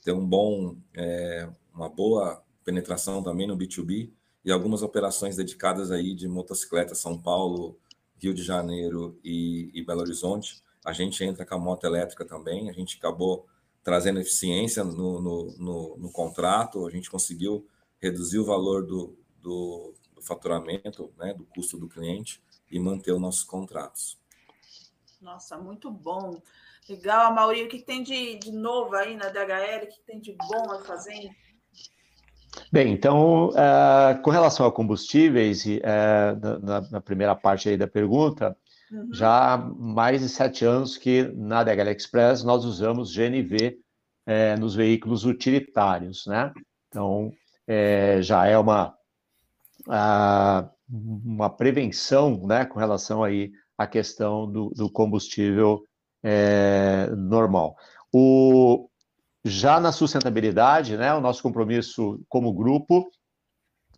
tem um bom, é, uma boa penetração também no B2B e algumas operações dedicadas aí de motocicleta São Paulo, Rio de Janeiro e, e Belo Horizonte. a gente entra com a moto elétrica também, a gente acabou trazendo eficiência no, no, no, no contrato, a gente conseguiu reduzir o valor do, do, faturamento, né, do custo do cliente e manter os nossos contratos. Nossa, muito bom. Legal, Mauri, o que tem de, de novo aí na DHL? O que tem de bom a fazer? Bem, então, uh, com relação a combustíveis, uh, na, na, primeira parte aí da pergunta, uhum. já há mais de sete anos que na DHL Express nós usamos GNV uh, nos veículos utilitários, né? Então, já é uma, uma prevenção, né, com relação aí à questão do, do combustível normal. O, já na sustentabilidade, né, o nosso compromisso como grupo,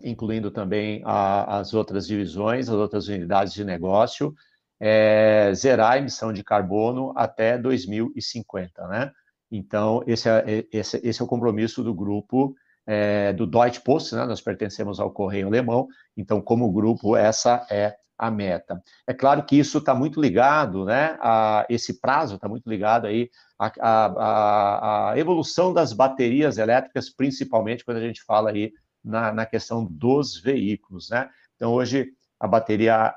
incluindo também a, as outras divisões, as outras unidades de negócio, é zerar a emissão de carbono até 2050, né? Então, esse é, esse, esse é o compromisso do grupo é, do Deutsche Post, né? Nós pertencemos ao Correio Alemão, então, como grupo, essa é a meta. É claro que isso está muito ligado, né? A, esse prazo está muito ligado aí à, à, à, evolução das baterias elétricas, principalmente quando a gente fala aí na, na questão dos veículos, né? Então, hoje, a bateria,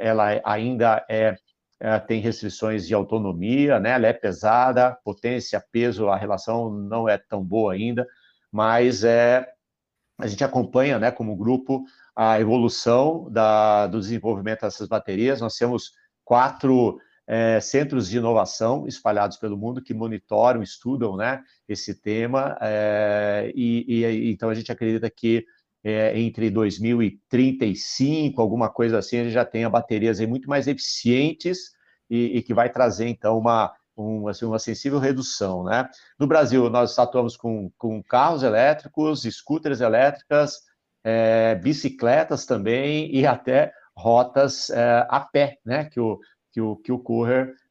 ela ainda é, é, tem restrições de autonomia, né? Ela é pesada, potência, peso, a relação não é tão boa ainda, mas é, a gente acompanha, né, como grupo, a evolução da, do desenvolvimento dessas baterias. Nós temos quatro é, centros de inovação espalhados pelo mundo que monitoram, estudam né, esse tema, é, e, e, então a gente acredita que é, entre 2035, alguma coisa assim, a gente já tenha baterias muito mais eficientes e, e que vai trazer, então, uma, um, assim, uma sensível redução. Né? No Brasil, nós atuamos com, com carros elétricos, scooters elétricas, é, bicicletas também e até rotas é, a pé, né? Que o, que o, que o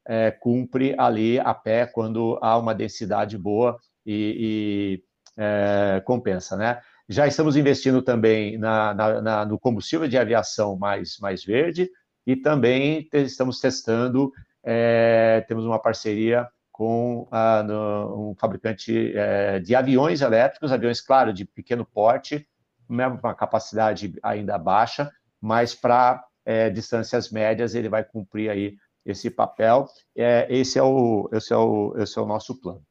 é, cumpre ali a pé quando há uma densidade boa e, e é, compensa, né? Já estamos investindo também na, na, na, no combustível de aviação mais, mais verde e também estamos testando, é, temos uma parceria com a, no, um fabricante é, de aviões elétricos, aviões, claro, de pequeno porte, uma capacidade ainda baixa, mas para é, distâncias médias ele vai cumprir aí esse papel. É, esse, é o, esse, é o, esse é o nosso plano.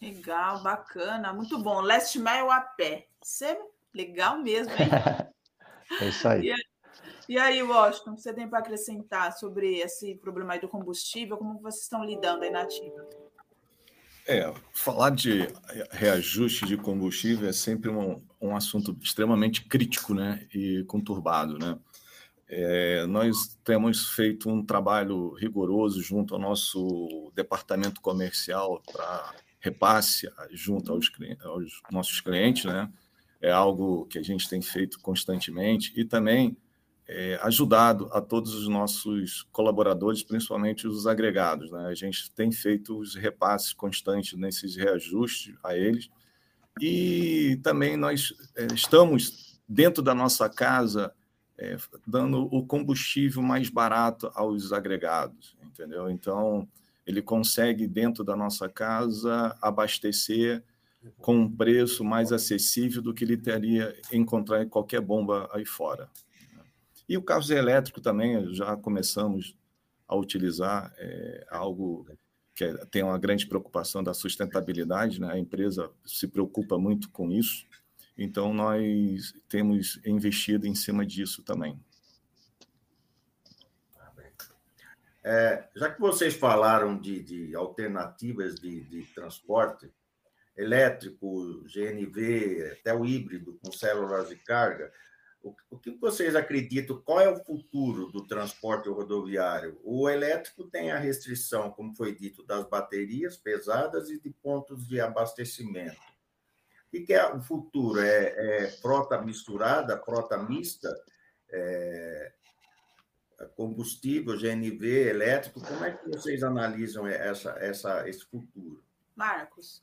Legal, bacana, muito bom. Last mile a pé. Isso é legal mesmo, hein? é isso aí. E, e aí, Washington, você tem para acrescentar sobre esse problema do combustível? Como vocês estão lidando aí na ativa? É, falar de reajuste de combustível é sempre um, um assunto extremamente crítico né, e conturbado. Né? É, nós temos feito um trabalho rigoroso junto ao nosso departamento comercial para repasse junto aos, aos nossos clientes. Né? É algo que a gente tem feito constantemente e também é, ajudado a todos os nossos colaboradores, principalmente os agregados. Né? A gente tem feito os repasses constantes nesses reajustes a eles. E também nós é, estamos, dentro da nossa casa, é, dando o combustível mais barato aos agregados, entendeu? Então, ele consegue, dentro da nossa casa, abastecer com um preço mais acessível do que ele teria encontrar em qualquer bomba aí fora. E o carro elétrico também, já começamos a utilizar é, algo que é, tem uma grande preocupação da sustentabilidade, né? a empresa se preocupa muito com isso, então nós temos investido em cima disso também. É, já que vocês falaram de, de alternativas de, de, transporte elétrico, GNV, até o híbrido com células de carga, o, que vocês acreditam? Qual é o futuro do transporte rodoviário? O elétrico tem a restrição, como foi dito, das baterias pesadas e de pontos de abastecimento. O que é o futuro? É, é frota misturada, frota mista, é, combustível, GNV, elétrico? Como é que vocês analisam essa, essa, esse futuro? Marcos.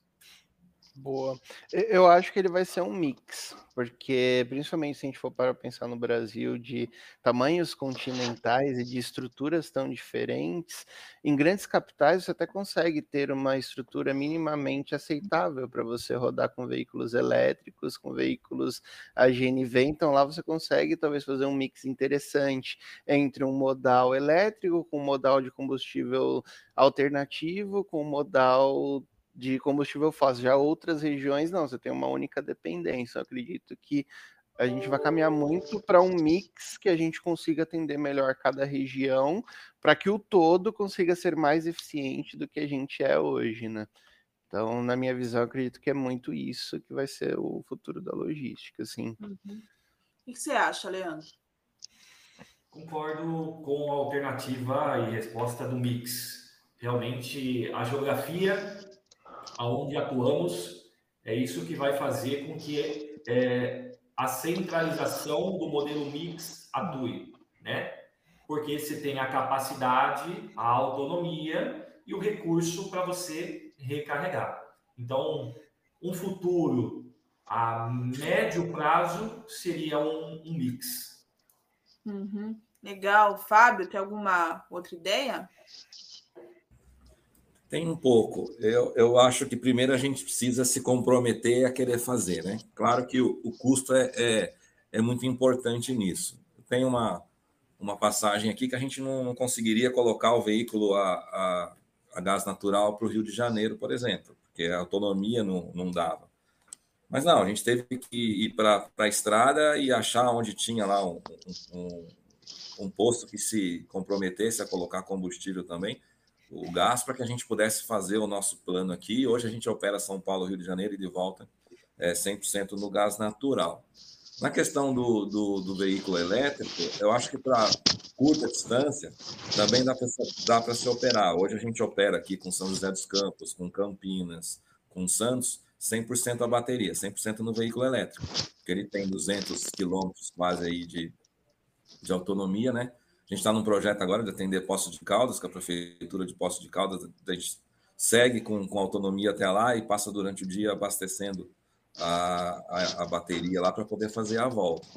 Boa. Eu acho que ele vai ser um mix, porque principalmente se a gente for para pensar no Brasil de tamanhos continentais e de estruturas tão diferentes, em grandes capitais você até consegue ter uma estrutura minimamente aceitável para você rodar com veículos elétricos, com veículos a GNV, então lá você consegue talvez fazer um mix interessante entre um modal elétrico com um modal de combustível alternativo, com um modal de combustível fóssil. Já outras regiões, não, você tem uma única dependência. Eu acredito que a gente vai caminhar muito para um mix que a gente consiga atender melhor cada região, para que o todo consiga ser mais eficiente do que a gente é hoje, né? Então, na minha visão, acredito que é muito isso que vai ser o futuro da logística, assim. Uhum. O que você acha, Leandro? Concordo com a alternativa e resposta do mix. Realmente, a geografia aonde atuamos, é isso que vai fazer com que é, a centralização do modelo mix atue, né? Porque você tem a capacidade, a autonomia e o recurso para você recarregar. Então, um futuro a médio prazo seria um, um mix. Uhum. Legal. Fábio, tem alguma outra ideia? Tem um pouco. Eu, eu acho que primeiro a gente precisa se comprometer a querer fazer, né? Claro que o, o custo é, é, é, muito importante nisso. Tem uma, uma passagem aqui que a gente não conseguiria colocar o veículo a, a, a gás natural para o Rio de Janeiro, por exemplo, porque a autonomia não, não dava. Mas não, a gente teve que ir para a estrada e achar onde tinha lá um, um, um posto que se comprometesse a colocar combustível também o gás para que a gente pudesse fazer o nosso plano aqui. Hoje a gente opera São Paulo, Rio de Janeiro e de volta é, 100% no gás natural. Na questão do, do, do veículo elétrico, eu acho que para curta distância também dá para se operar. Hoje a gente opera aqui com São José dos Campos, com Campinas, com Santos, 100% a bateria, 100% no veículo elétrico, porque ele tem 200 quilômetros quase aí de, de autonomia, né? A gente está num projeto agora de atender Poço de Caldas, com a Prefeitura de Poço de Caldas. A gente segue com, com autonomia até lá e passa durante o dia abastecendo a, a, a bateria lá para poder fazer a volta.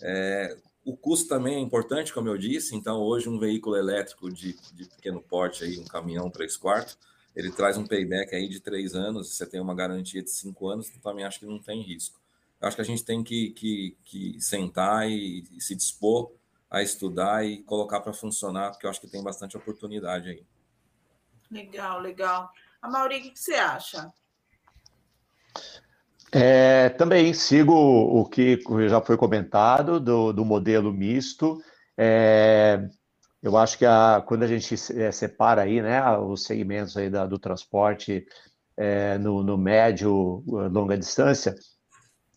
É, o custo também é importante, como eu disse. Então, hoje, um veículo elétrico de, de pequeno porte, aí, um caminhão 3 quartos, ele traz um payback aí de três anos, você tem uma garantia de cinco anos, então também acho que não tem risco. Eu acho que a gente tem que, que, que sentar e, e se dispor a estudar e colocar para funcionar, porque eu acho que tem bastante oportunidade aí. Legal, legal. A Mauri, o que você acha? É, também sigo o que já foi comentado do, do modelo misto. É, eu acho que a, quando a gente é, separa aí, né, os segmentos aí da, do transporte é, no, no médio, longa distância,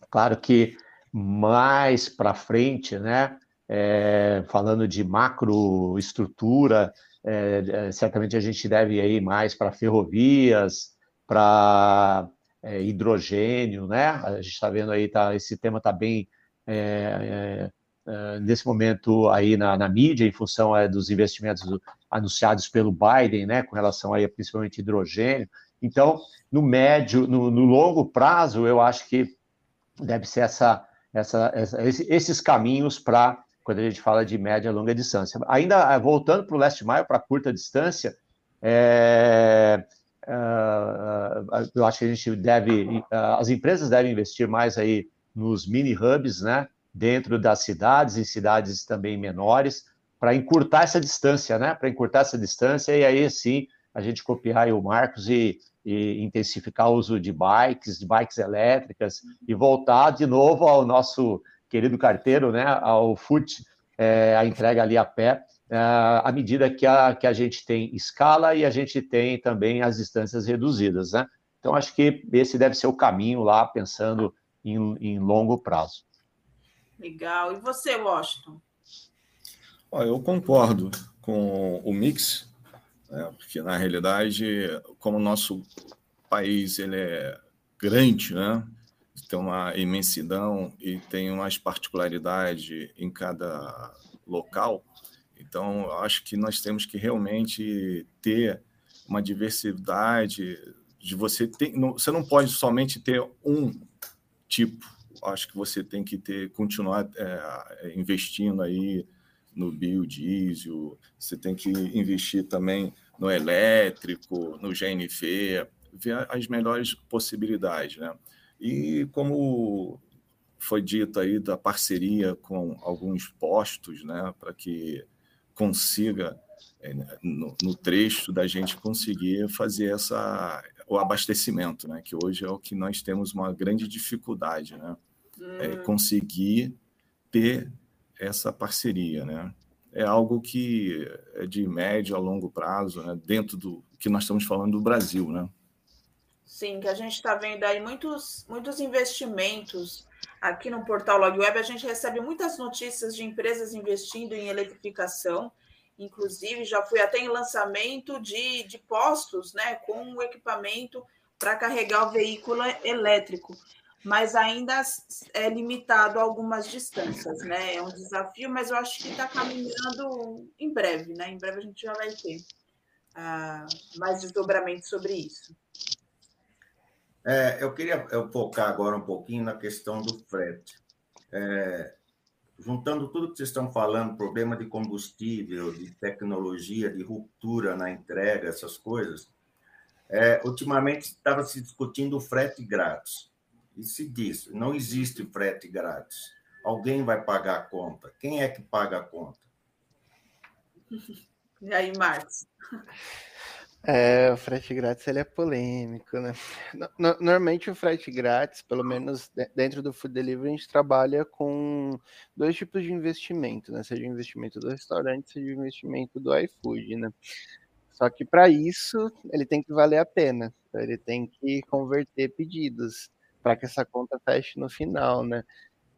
claro que mais para frente, né, é, falando de macroestrutura, é, é, certamente a gente deve ir mais para ferrovias, para é, hidrogênio, né? A gente está vendo aí, tá, esse tema está bem é, é, nesse momento aí na, na, mídia, em função dos investimentos anunciados pelo Biden, né? Com relação aí principalmente hidrogênio. Então, no médio, no, no longo prazo, eu acho que deve ser essa, essa, essa esses caminhos para quando a gente fala de média e longa distância. Ainda eh, voltando para o last mile, para curta distância, é, é, eu acho que a gente deve, as empresas devem investir mais aí nos mini hubs, né, dentro das cidades, em cidades também menores, para encurtar essa distância, né, para encurtar essa distância e aí sim a gente copiar o Marcos e, e intensificar o uso de bikes, de bikes elétricas e voltar de novo ao nosso querido carteiro, né, ao FUT, é, a entrega ali a pé, é, à medida que a, que a gente tem escala e a gente tem também as distâncias reduzidas, né? Então, acho que esse deve ser o caminho lá, pensando em, em longo prazo. Legal. E você, Washington? eu concordo com o mix, né, porque, na realidade, como o nosso país ele é grande, né? Tem uma imensidão e tem umas particularidades em cada local. Então, acho que nós temos que realmente ter uma diversidade de você ter, não, você não pode somente ter um tipo. Acho que você tem que ter continuar é, investindo aí no biodiesel, você tem que investir também no elétrico, no GNV, ver as melhores possibilidades, né? E como foi dito aí da parceria com alguns postos, né, para que consiga é, no, no, trecho da gente conseguir fazer essa o abastecimento, né, que hoje é o que nós temos uma grande dificuldade, né, é hum. é conseguir ter essa parceria, né. É algo que é de médio a longo prazo, né, dentro do que nós estamos falando do Brasil, né. Sim, que a gente está vendo aí muitos, muitos investimentos aqui no portal Log Web. A gente recebe muitas notícias de empresas investindo em eletrificação. Inclusive, já fui até em lançamento de, de postos né, com o equipamento para carregar o veículo elétrico, mas ainda é limitado a algumas distâncias, né? É um desafio, mas eu acho que está caminhando em breve, né? Em breve a gente já vai ter uh, mais desdobramento sobre isso. É, eu queria focar agora um pouquinho na questão do frete. É, juntando tudo que vocês estão falando, problema de combustível, de tecnologia, de ruptura na entrega, essas coisas, é, ultimamente estava se discutindo o frete grátis. E se diz, não existe frete grátis. Alguém vai pagar a conta. Quem é que paga a conta? E aí, Marcos? É, o frete grátis ele é polêmico, né? Normalmente o frete grátis, pelo menos dentro do food delivery, a gente trabalha com dois tipos de investimento, né? Seja o investimento do restaurante, seja o investimento do iFood, né? Só que para isso ele tem que valer a pena, então, ele tem que converter pedidos para que essa conta feche no final, né?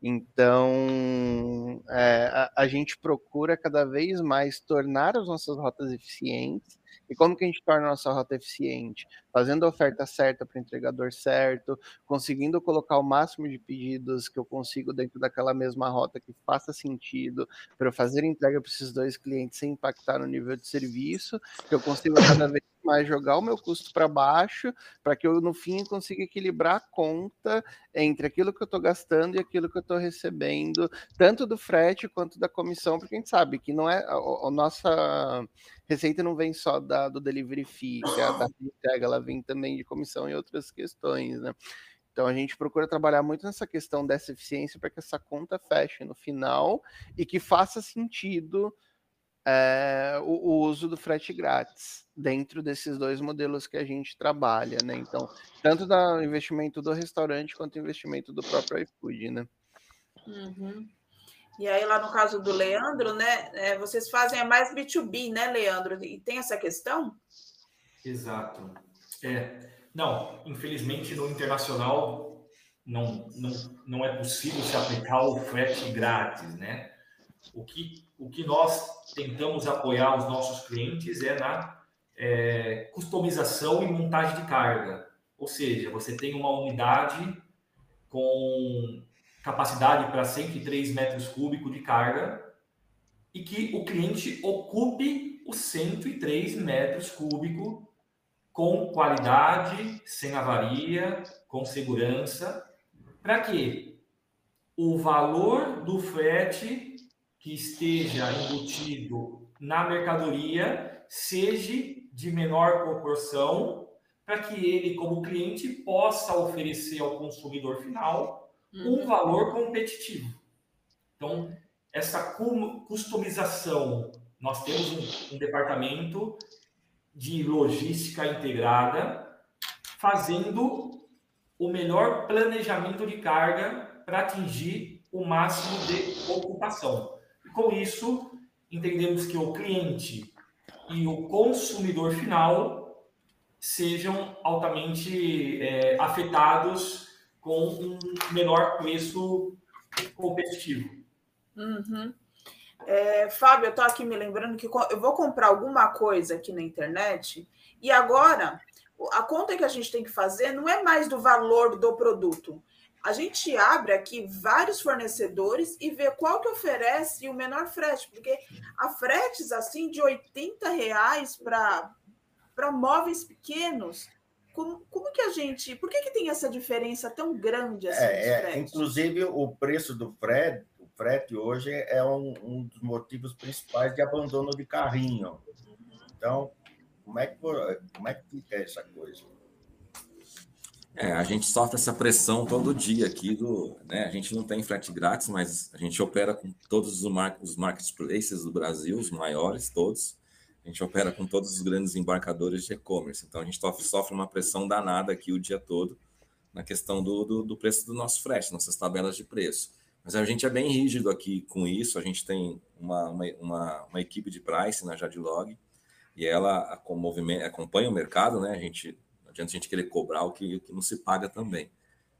Então, é, a, a, gente procura cada vez mais tornar as nossas rotas eficientes. E como que a gente torna a nossa rota eficiente? Fazendo a oferta certa para o entregador certo, conseguindo colocar o máximo de pedidos que eu consigo dentro daquela mesma rota que faça sentido para eu fazer entrega para esses dois clientes sem impactar no nível de serviço, que eu consiga cada vez mais jogar o meu custo para baixo, para que eu, no fim, consiga equilibrar a conta entre aquilo que eu estou gastando e aquilo que eu estou recebendo, tanto do frete quanto da comissão, porque a gente sabe que não é a, a nossa receita não vem só da, do delivery fee, que é a da entrega, ela vem também de comissão e outras questões, né? Então a gente procura trabalhar muito nessa questão dessa eficiência para que essa conta feche no final e que faça sentido é, o, o, uso do frete grátis dentro desses dois modelos que a gente trabalha, né? Então, tanto do investimento do restaurante quanto investimento do próprio iFood, né? Uhum. E aí, lá no caso do Leandro, né? É, vocês fazem é mais B2B, né, Leandro? E tem essa questão? Exato. É. Não, infelizmente no internacional não, não, não é possível se aplicar o frete grátis, né? O que, o que nós tentamos apoiar os nossos clientes é na é, customização e montagem de carga. Ou seja, você tem uma unidade com capacidade para 103 metros cúbicos de carga e que o cliente ocupe os 103 metros cúbicos com qualidade, sem avaria, com segurança, para que o valor do frete que esteja embutido na mercadoria seja de menor proporção, para que ele, como cliente, possa oferecer ao consumidor final um uhum. valor competitivo. Então, essa customização, nós temos um, um departamento de logística integrada fazendo o melhor planejamento de carga para atingir o máximo de ocupação. Com isso, entendemos que o cliente e o consumidor final sejam altamente é, afetados com um menor preço competitivo. Uhum. É, Fábio, eu estou aqui me lembrando que eu vou comprar alguma coisa aqui na internet e agora a conta que a gente tem que fazer não é mais do valor do produto, a gente abre aqui vários fornecedores e vê qual que oferece o menor frete, porque há fretes assim de 80 reais para móveis pequenos como, como que a gente. Por que, que tem essa diferença tão grande assim? É, é, inclusive, o preço do frete, o frete hoje é um, um, dos motivos principais de abandono de carrinho. Então, como é que, como é que fica essa coisa? É, a gente sofre essa pressão todo dia aqui do, né? A gente não tem frete grátis, mas a gente opera com todos os, mar os marketplaces do Brasil, os maiores todos. A gente opera com todos os grandes embarcadores de e-commerce. Então a gente sofre, uma pressão danada aqui o dia todo na questão do, do, do preço do nosso frete, nossas tabelas de preço. Mas a gente é bem rígido aqui com isso. A gente tem uma, uma, uma, uma equipe de price na Jadlog e ela acompanha o mercado, né? A gente não adianta a gente querer cobrar o que, que não se paga também.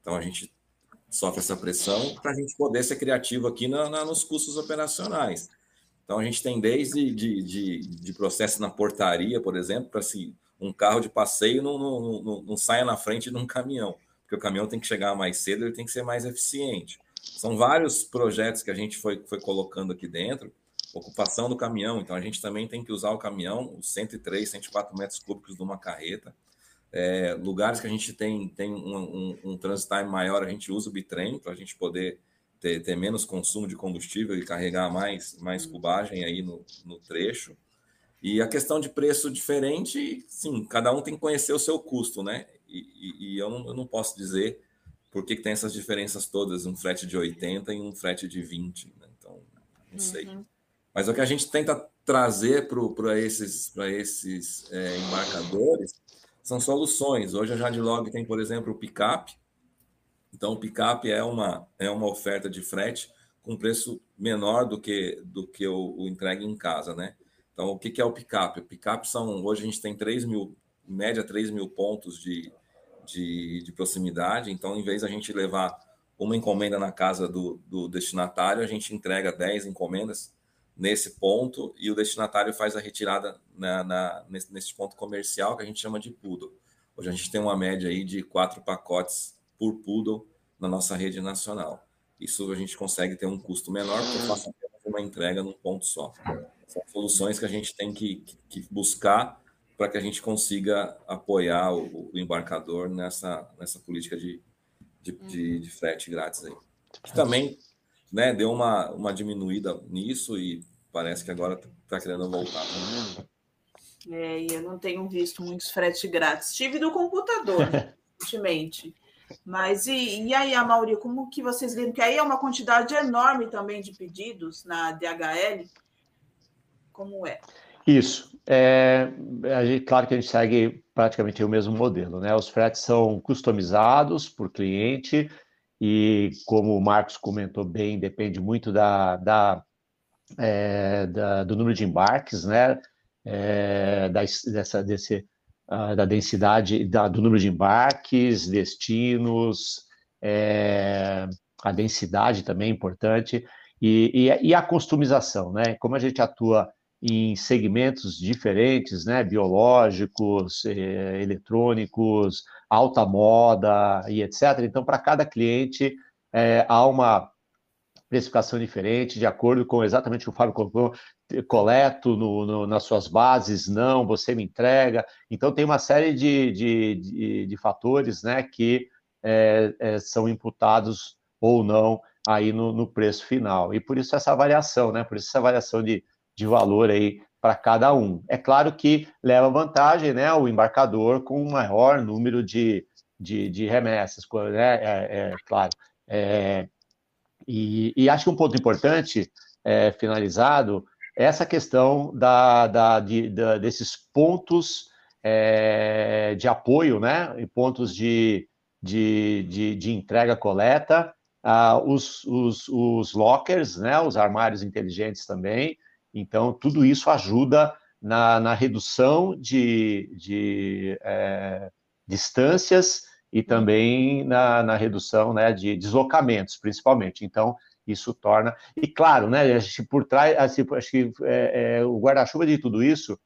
Então a gente sofre essa pressão para a gente poder ser criativo aqui na, na, nos custos operacionais. Então a gente tem desde de, de, de processo na portaria, por exemplo, para se um carro de passeio não, não, não, não saia na frente de um caminhão, porque o caminhão tem que chegar mais cedo, ele tem que ser mais eficiente. São vários projetos que a gente foi, foi colocando aqui dentro, ocupação do caminhão, então a gente também tem que usar o caminhão, os 103, 104 metros cúbicos de uma carreta, é, lugares que a gente tem, tem um, um, um transit maior, a gente usa o bitrem para a gente poder ter, ter, menos consumo de combustível e carregar mais, mais cubagem aí no, no trecho. E a questão de preço diferente, sim, cada um tem que conhecer o seu custo, né? E, e, e eu, não, eu, não, posso dizer por que, que, tem essas diferenças todas, um frete de 80 e um frete de 20, né? Então, não uhum. sei. Mas o que a gente tenta trazer para esses, esses é, embarcadores são soluções. Hoje a Jadlog tem, por exemplo, o picape. Então, o picape é uma, é uma oferta de frete com preço menor do que, do que o, o entregue em casa, né? Então, o que, que é o picape? O picape são, hoje a gente tem 3 mil, média 3 mil pontos de, de, de proximidade. Então, em vez a gente levar uma encomenda na casa do, do destinatário, a gente entrega 10 encomendas nesse ponto e o destinatário faz a retirada na, na, nesse, nesse ponto comercial que a gente chama de poodle. Hoje a gente tem uma média aí de quatro pacotes por poodle na nossa rede nacional. Isso a gente consegue ter um custo menor porque apenas uma entrega num ponto só. São soluções que a gente tem que, que, que buscar para que a gente consiga apoiar o, o, embarcador nessa, nessa política de, de, de, de frete grátis aí. Que também né, deu uma, uma diminuída nisso e parece que agora está querendo voltar. É, e eu não tenho visto muitos frete grátis. Tive do computador, recentemente. Mas e, e aí, Amauri, como que vocês viram? Que aí é uma quantidade enorme também de pedidos na DHL. Como é? Isso. É, gente, claro que a gente segue praticamente o mesmo modelo, né? Os fretes são customizados por cliente e, como o Marcos comentou bem, depende muito da, da é, da, do número de embarques, né, é, da, dessa, desse, uh, da densidade, da, do número de embarques, destinos, é, a densidade também é importante, e, e, e, a customização, né, como a gente atua em segmentos diferentes, né, biológicos, eh, eletrônicos, alta moda e etc. Então, para cada cliente, é, há uma precificação diferente, de acordo com exatamente o que o Fábio colocou, coleto no, no, nas suas bases, não, você me entrega. Então, tem uma série de, de, de, de fatores né, que é, é, são imputados ou não aí no, no, preço final. E por isso essa variação, né? Por isso essa variação de, de valor aí para cada um. É claro que leva vantagem né, o embarcador com um maior número de, de, de remessas, né? É, é claro. É, e, e, acho que um ponto importante, é, finalizado, essa questão da, da, de, da desses pontos é, de apoio, né? E pontos de, de, de, de entrega-coleta, ah, os, os, os lockers, né? Os armários inteligentes também. Então, tudo isso ajuda na, na redução de, de é, distâncias e também na, na redução né, de deslocamentos, principalmente. Então, isso torna. E claro, né, por trás, assim, acho que é, é, o guarda-chuva de tudo isso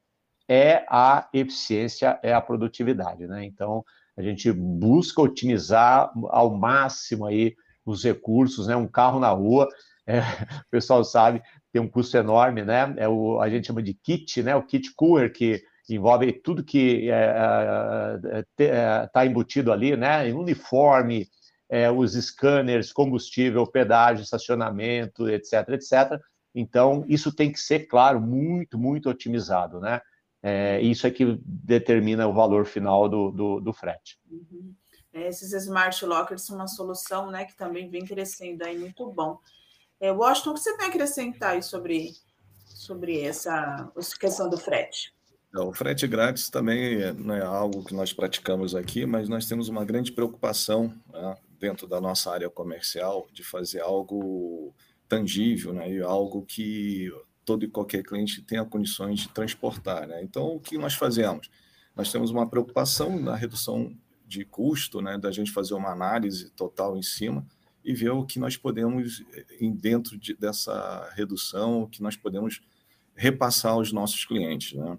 é a eficiência, é a produtividade, né? Então, a gente busca otimizar ao máximo aí os recursos, né? Um carro na rua, é, o pessoal sabe, tem um custo enorme, né? É o, a gente chama de kit, né? O kit cooler, que envolve tudo que está embutido ali, né? Uniforme, os scanners, combustível, pedágio, estacionamento, etc, etc. Então, isso tem que ser, claro, muito, muito otimizado, né? É, isso é que determina o valor final do, do, do frete. Uhum. É, esses smart lockers são uma solução né, que também vem crescendo aí, muito bom. É, Washington, o que você tem a acrescentar aí sobre, sobre essa questão do frete? É, o frete grátis também não é algo que nós praticamos aqui, mas nós temos uma grande preocupação né, dentro da nossa área comercial de fazer algo tangível, né? E algo que todo e qualquer cliente tenha condições de transportar, né? Então, o que nós fazemos? Nós temos uma preocupação na redução de custo, né? Da gente fazer uma análise total em cima e ver o que nós podemos, dentro de, dessa redução, o que nós podemos repassar aos nossos clientes, né?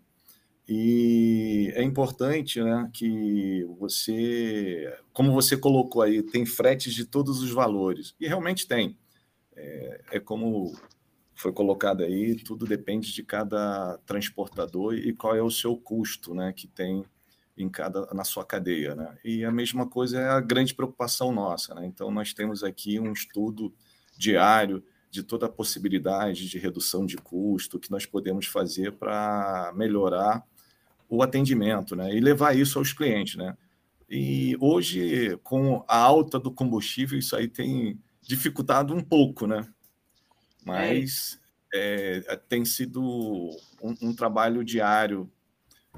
E é importante né, que você, como você colocou aí, tem fretes de todos os valores, e realmente tem. É, é como foi colocado aí, tudo depende de cada transportador e qual é o seu custo, né, que tem em cada na sua cadeia, né? E a mesma coisa é a grande preocupação nossa, né? Então nós temos aqui um estudo diário de toda a possibilidade de redução de custo que nós podemos fazer para melhorar o atendimento, né? E levar isso aos clientes, né? E hoje com a alta do combustível isso aí tem dificultado um pouco, né? Mas é. É, tem sido um, um, trabalho diário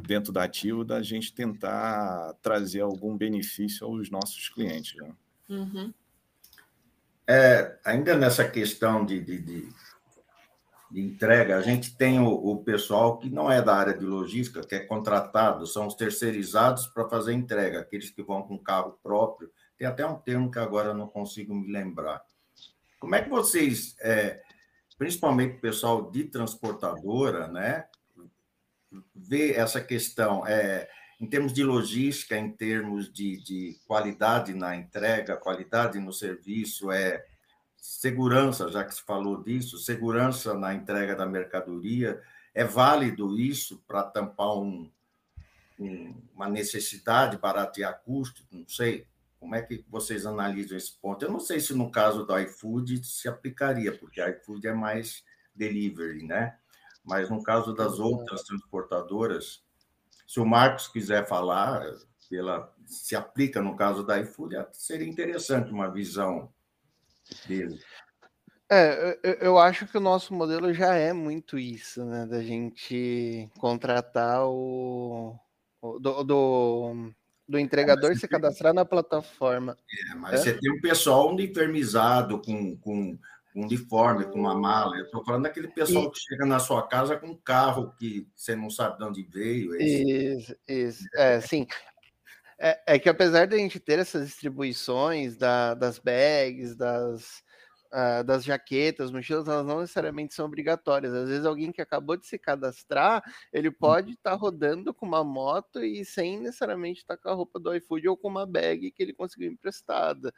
dentro da Ativo da gente tentar trazer algum benefício aos nossos clientes. Né? Uhum. É, ainda nessa questão de, de, de, de, entrega, a gente tem o, o pessoal que não é da área de logística, que é contratado, são os terceirizados para fazer entrega, aqueles que vão com carro próprio. Tem até um termo que agora não consigo me lembrar. Como é que vocês, é, principalmente o pessoal de transportadora, né, vê essa questão é, em termos de logística, em termos de, de qualidade na entrega, qualidade no serviço, é segurança, já que se falou disso, segurança na entrega da mercadoria, é válido isso para tampar um, um, uma necessidade, baratear custo? Não sei. Como é que vocês analisam esse ponto? Eu não sei se no caso do iFood se aplicaria, porque iFood é mais delivery, né? Mas no caso das outras transportadoras, se o Marcos quiser falar, pela, se aplica no caso da iFood, seria interessante uma visão É, eu, eu acho que o nosso modelo já é muito isso, né? Da gente contratar o, o do, do do entregador se cadastrar na plataforma. É, mas é? você tem um pessoal uniformizado, com, com uniforme, com uma mala. Eu estou falando daquele pessoal e... que chega na sua casa com um carro que você não sabe de onde veio. Esse... Isso, isso. É, sim. É, é, que apesar de a gente ter essas distribuições da, das bags, das, uh, das jaquetas, mochilas, elas não necessariamente são obrigatórias. Às vezes alguém que acabou de se cadastrar, ele pode estar tá rodando com uma moto e sem necessariamente estar tá com a roupa do iFood ou com uma bag que ele conseguiu emprestada.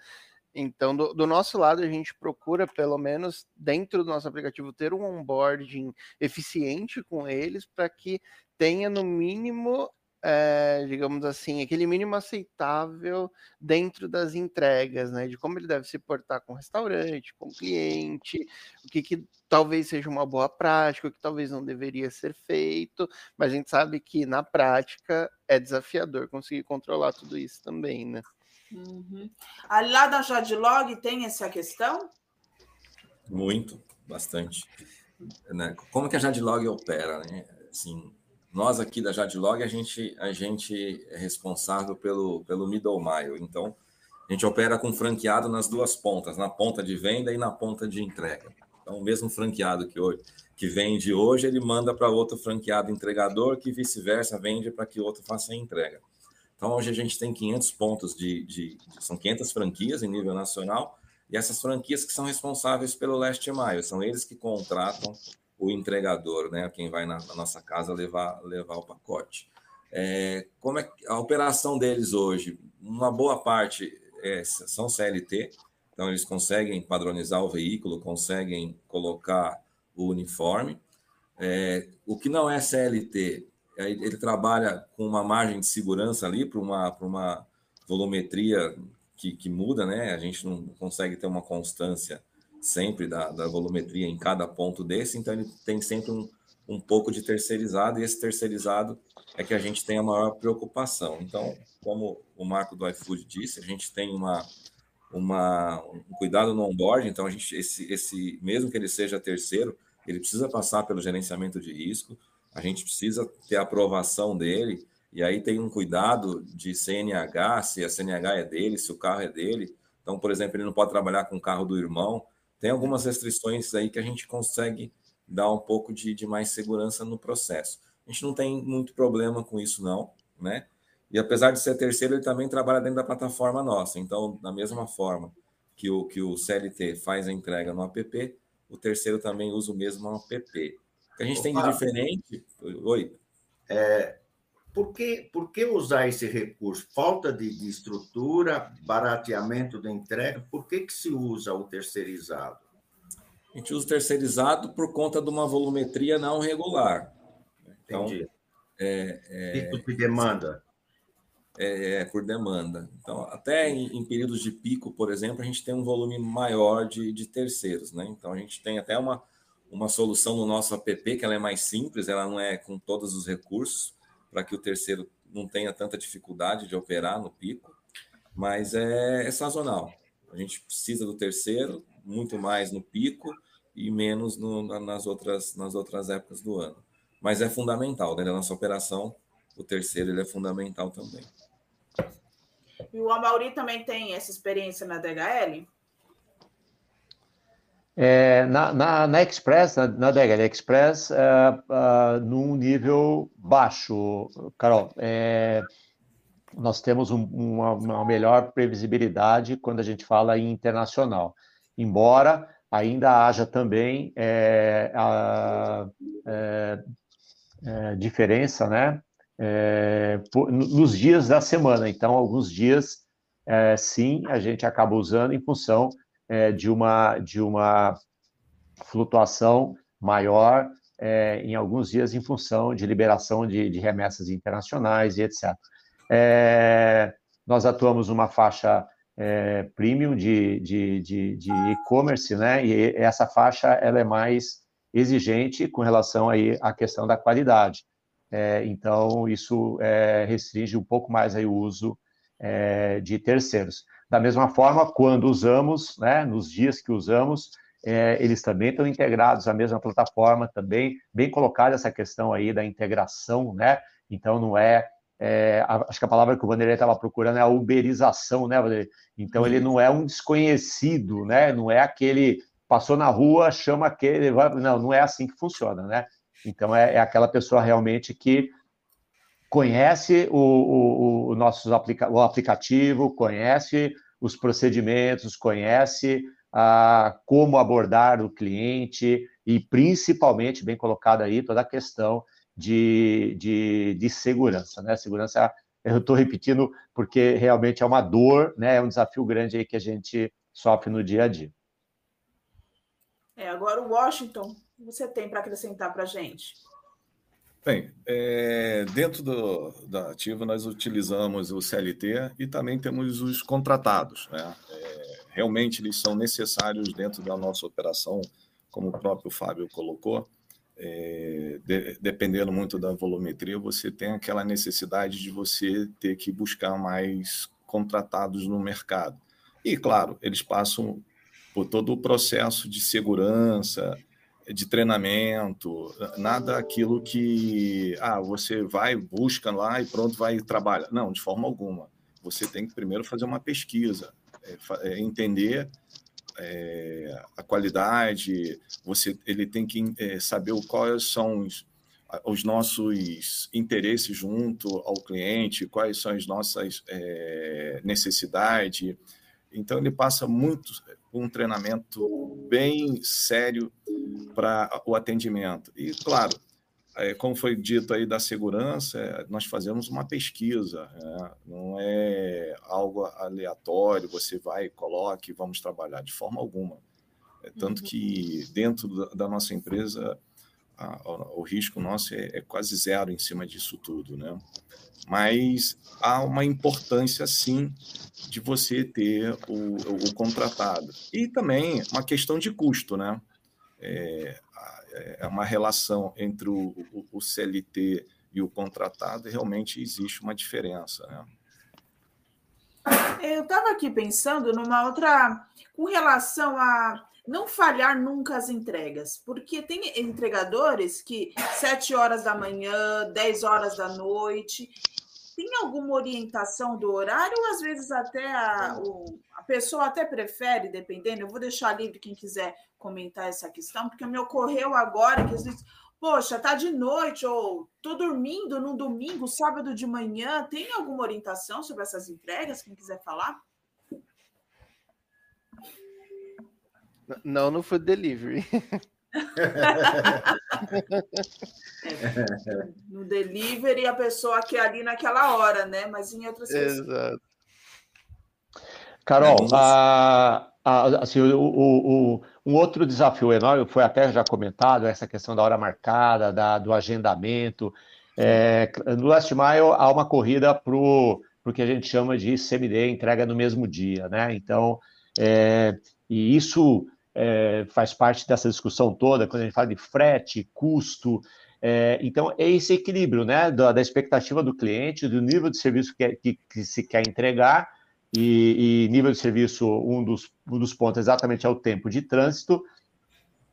Então, do, do, nosso lado, a gente procura, pelo menos dentro do nosso aplicativo, ter um onboarding eficiente com eles para que tenha, no mínimo, é, digamos assim, aquele mínimo aceitável dentro das entregas, né? De como ele deve se portar com o restaurante, com o cliente, o que, que talvez seja uma boa prática, o que talvez não deveria ser feito, mas a gente sabe que na prática é desafiador conseguir controlar tudo isso também, né? Uhum. Ali lá da Jadlog tem essa questão? Muito, bastante. Né? Como que a Jadlog opera, né? Assim, nós aqui da Jadlog, a gente, a gente é responsável pelo, pelo middle mile. Então, a gente opera com franqueado nas duas pontas, na ponta de venda e na ponta de entrega. Então, o mesmo franqueado que, hoje, que vende hoje, ele manda para outro franqueado entregador, que vice-versa vende para que outro faça a entrega. Então, hoje a gente tem 500 pontos de, de, de, São 500 franquias em nível nacional, e essas franquias que são responsáveis pelo last mile, são eles que contratam o entregador, né? Quem vai na, na nossa casa levar, levar o pacote. É, como é a operação deles hoje? Uma boa parte é, são CLT, então eles conseguem padronizar o veículo, conseguem colocar o uniforme. É, o que não é CLT, ele trabalha com uma margem de segurança ali para uma, uma volumetria que, que, muda, né? A gente não consegue ter uma constância sempre da, da volumetria em cada ponto desse, então ele tem sempre um, um pouco de terceirizado, e esse terceirizado é que a gente tem a maior preocupação. Então, como o Marco do iFood disse, a gente tem uma, uma, um cuidado no onboard, então a gente, esse, esse, mesmo que ele seja terceiro, ele precisa passar pelo gerenciamento de risco, a gente precisa ter a aprovação dele, e aí tem um cuidado de CNH, se a CNH é dele, se o carro é dele. Então, por exemplo, ele não pode trabalhar com o carro do irmão. Tem algumas restrições aí que a gente consegue dar um pouco de, de mais segurança no processo. A gente não tem muito problema com isso, não, né? E apesar de ser terceiro, ele também trabalha dentro da plataforma nossa. Então, da mesma forma que o, que o CLT faz a entrega no app, o terceiro também usa o mesmo app. O que a gente Opa. tem de diferente. Oi. É, por, que, por que usar esse recurso? Falta de, de estrutura, barateamento da entrega, por que, que se usa o terceirizado? A gente usa o terceirizado por conta de uma volumetria não regular. Então, Entendi. É, é, tipo de demanda. É, é, por demanda. Então, até em, em, períodos de pico, por exemplo, a gente tem um volume maior de, de terceiros, né? Então, a gente tem até uma, uma solução no nosso app que ela é mais simples, ela não é com todos os recursos, para que o terceiro não tenha tanta dificuldade de operar no pico, mas é, é sazonal. A gente precisa do terceiro, muito mais no pico e menos no, nas, outras, nas outras épocas do ano. Mas é fundamental, dentro da nossa operação, o terceiro ele é fundamental também. E o Amauri também tem essa experiência na DHL? É, na, na, na, Express, na, na Express, é, é, num nível baixo, Carol. É, nós temos um, uma, uma, melhor previsibilidade quando a gente fala em internacional, embora ainda haja também é, a, é, diferença, né, por, nos dias da semana. Então, alguns dias, sim, a gente acaba usando em função é, de uma de uma flutuação maior em alguns dias em função de liberação de, de remessas internacionais e etc. É, nós atuamos numa faixa é, premium de, de, de, de e-commerce, né? E essa faixa ela é mais exigente com relação aí à questão da qualidade. É, então, isso é, restringe um pouco mais aí o uso é, de terceiros. Da mesma forma, quando usamos, né, nos dias que usamos, é, eles também estão integrados à mesma plataforma, também bem colocada essa questão aí da integração, né? Então, não é é, acho que a palavra que o Vanderlei estava procurando é a uberização, né, Vanderlei? Então ele não é um desconhecido, né? Não é aquele passou na rua, chama aquele, vai... não, não é assim que funciona, né? Então é, é aquela pessoa realmente que conhece o, o, o nosso aplica... o aplicativo, conhece os procedimentos, conhece a, como abordar o cliente e principalmente, bem colocado aí, toda a questão de, de, de segurança, né? Segurança, eu estou repetindo porque realmente é uma dor, né? É um desafio grande aí que a gente sofre no dia a dia. É, agora o Washington, você tem para acrescentar para a gente? Bem, é, dentro do, da ativa nós utilizamos o CLT e também temos os contratados. Né? É, realmente eles são necessários dentro da nossa operação, como o próprio Fábio colocou é, de, dependendo muito da volumetria, você tem aquela necessidade de você ter que buscar mais contratados no mercado. E, claro, eles passam por todo o processo de segurança, de treinamento, nada aquilo que ah, você vai, busca lá e pronto, vai trabalhar. Não, de forma alguma. Você tem que primeiro fazer uma pesquisa, é, é, entender é, a qualidade, você, ele tem que é, saber quais são os, os, nossos interesses junto ao cliente, quais são as nossas é, necessidades. Então, ele passa muito um treinamento bem sério para o atendimento. E, claro, é, como foi dito aí da segurança, é, nós fazemos uma pesquisa, é, não é algo aleatório, você vai, coloque, vamos trabalhar de forma alguma. É, tanto uhum. que dentro da, nossa empresa, o risco nosso é, é, quase zero em cima disso tudo, né? Mas há uma importância, sim, de você ter o, o contratado. E também uma questão de custo, né? É, é uma relação entre o, o, o CLT e o contratado, realmente existe uma diferença, né? Eu estava aqui pensando numa outra, com relação a não falhar nunca as entregas, porque tem entregadores que 7 horas da manhã, 10 horas da noite, tem alguma orientação do horário, ou às vezes até a, o, a pessoa até prefere, dependendo, eu vou deixar livre quem quiser comentar essa questão, porque me ocorreu agora que às vezes, poxa, tá de noite, ou tô dormindo num domingo, sábado de manhã, tem alguma orientação sobre essas entregas, quem quiser falar? Não no food delivery. no delivery a pessoa quer ali naquela hora, né? Mas em outras Exato. Carol, a, a, assim, o, o, o, um outro desafio enorme foi até já comentado essa questão da hora marcada, da, do agendamento. É, no Last Mile há uma corrida para o que a gente chama de CMD, entrega no mesmo dia, né? Então, é, e isso é, faz parte dessa discussão toda, quando a gente fala de frete, custo. É, então, é esse equilíbrio né, da, da, expectativa do cliente, do nível de serviço que, que, que se quer entregar, e, e, nível de serviço, um dos, um dos pontos exatamente é o tempo de trânsito,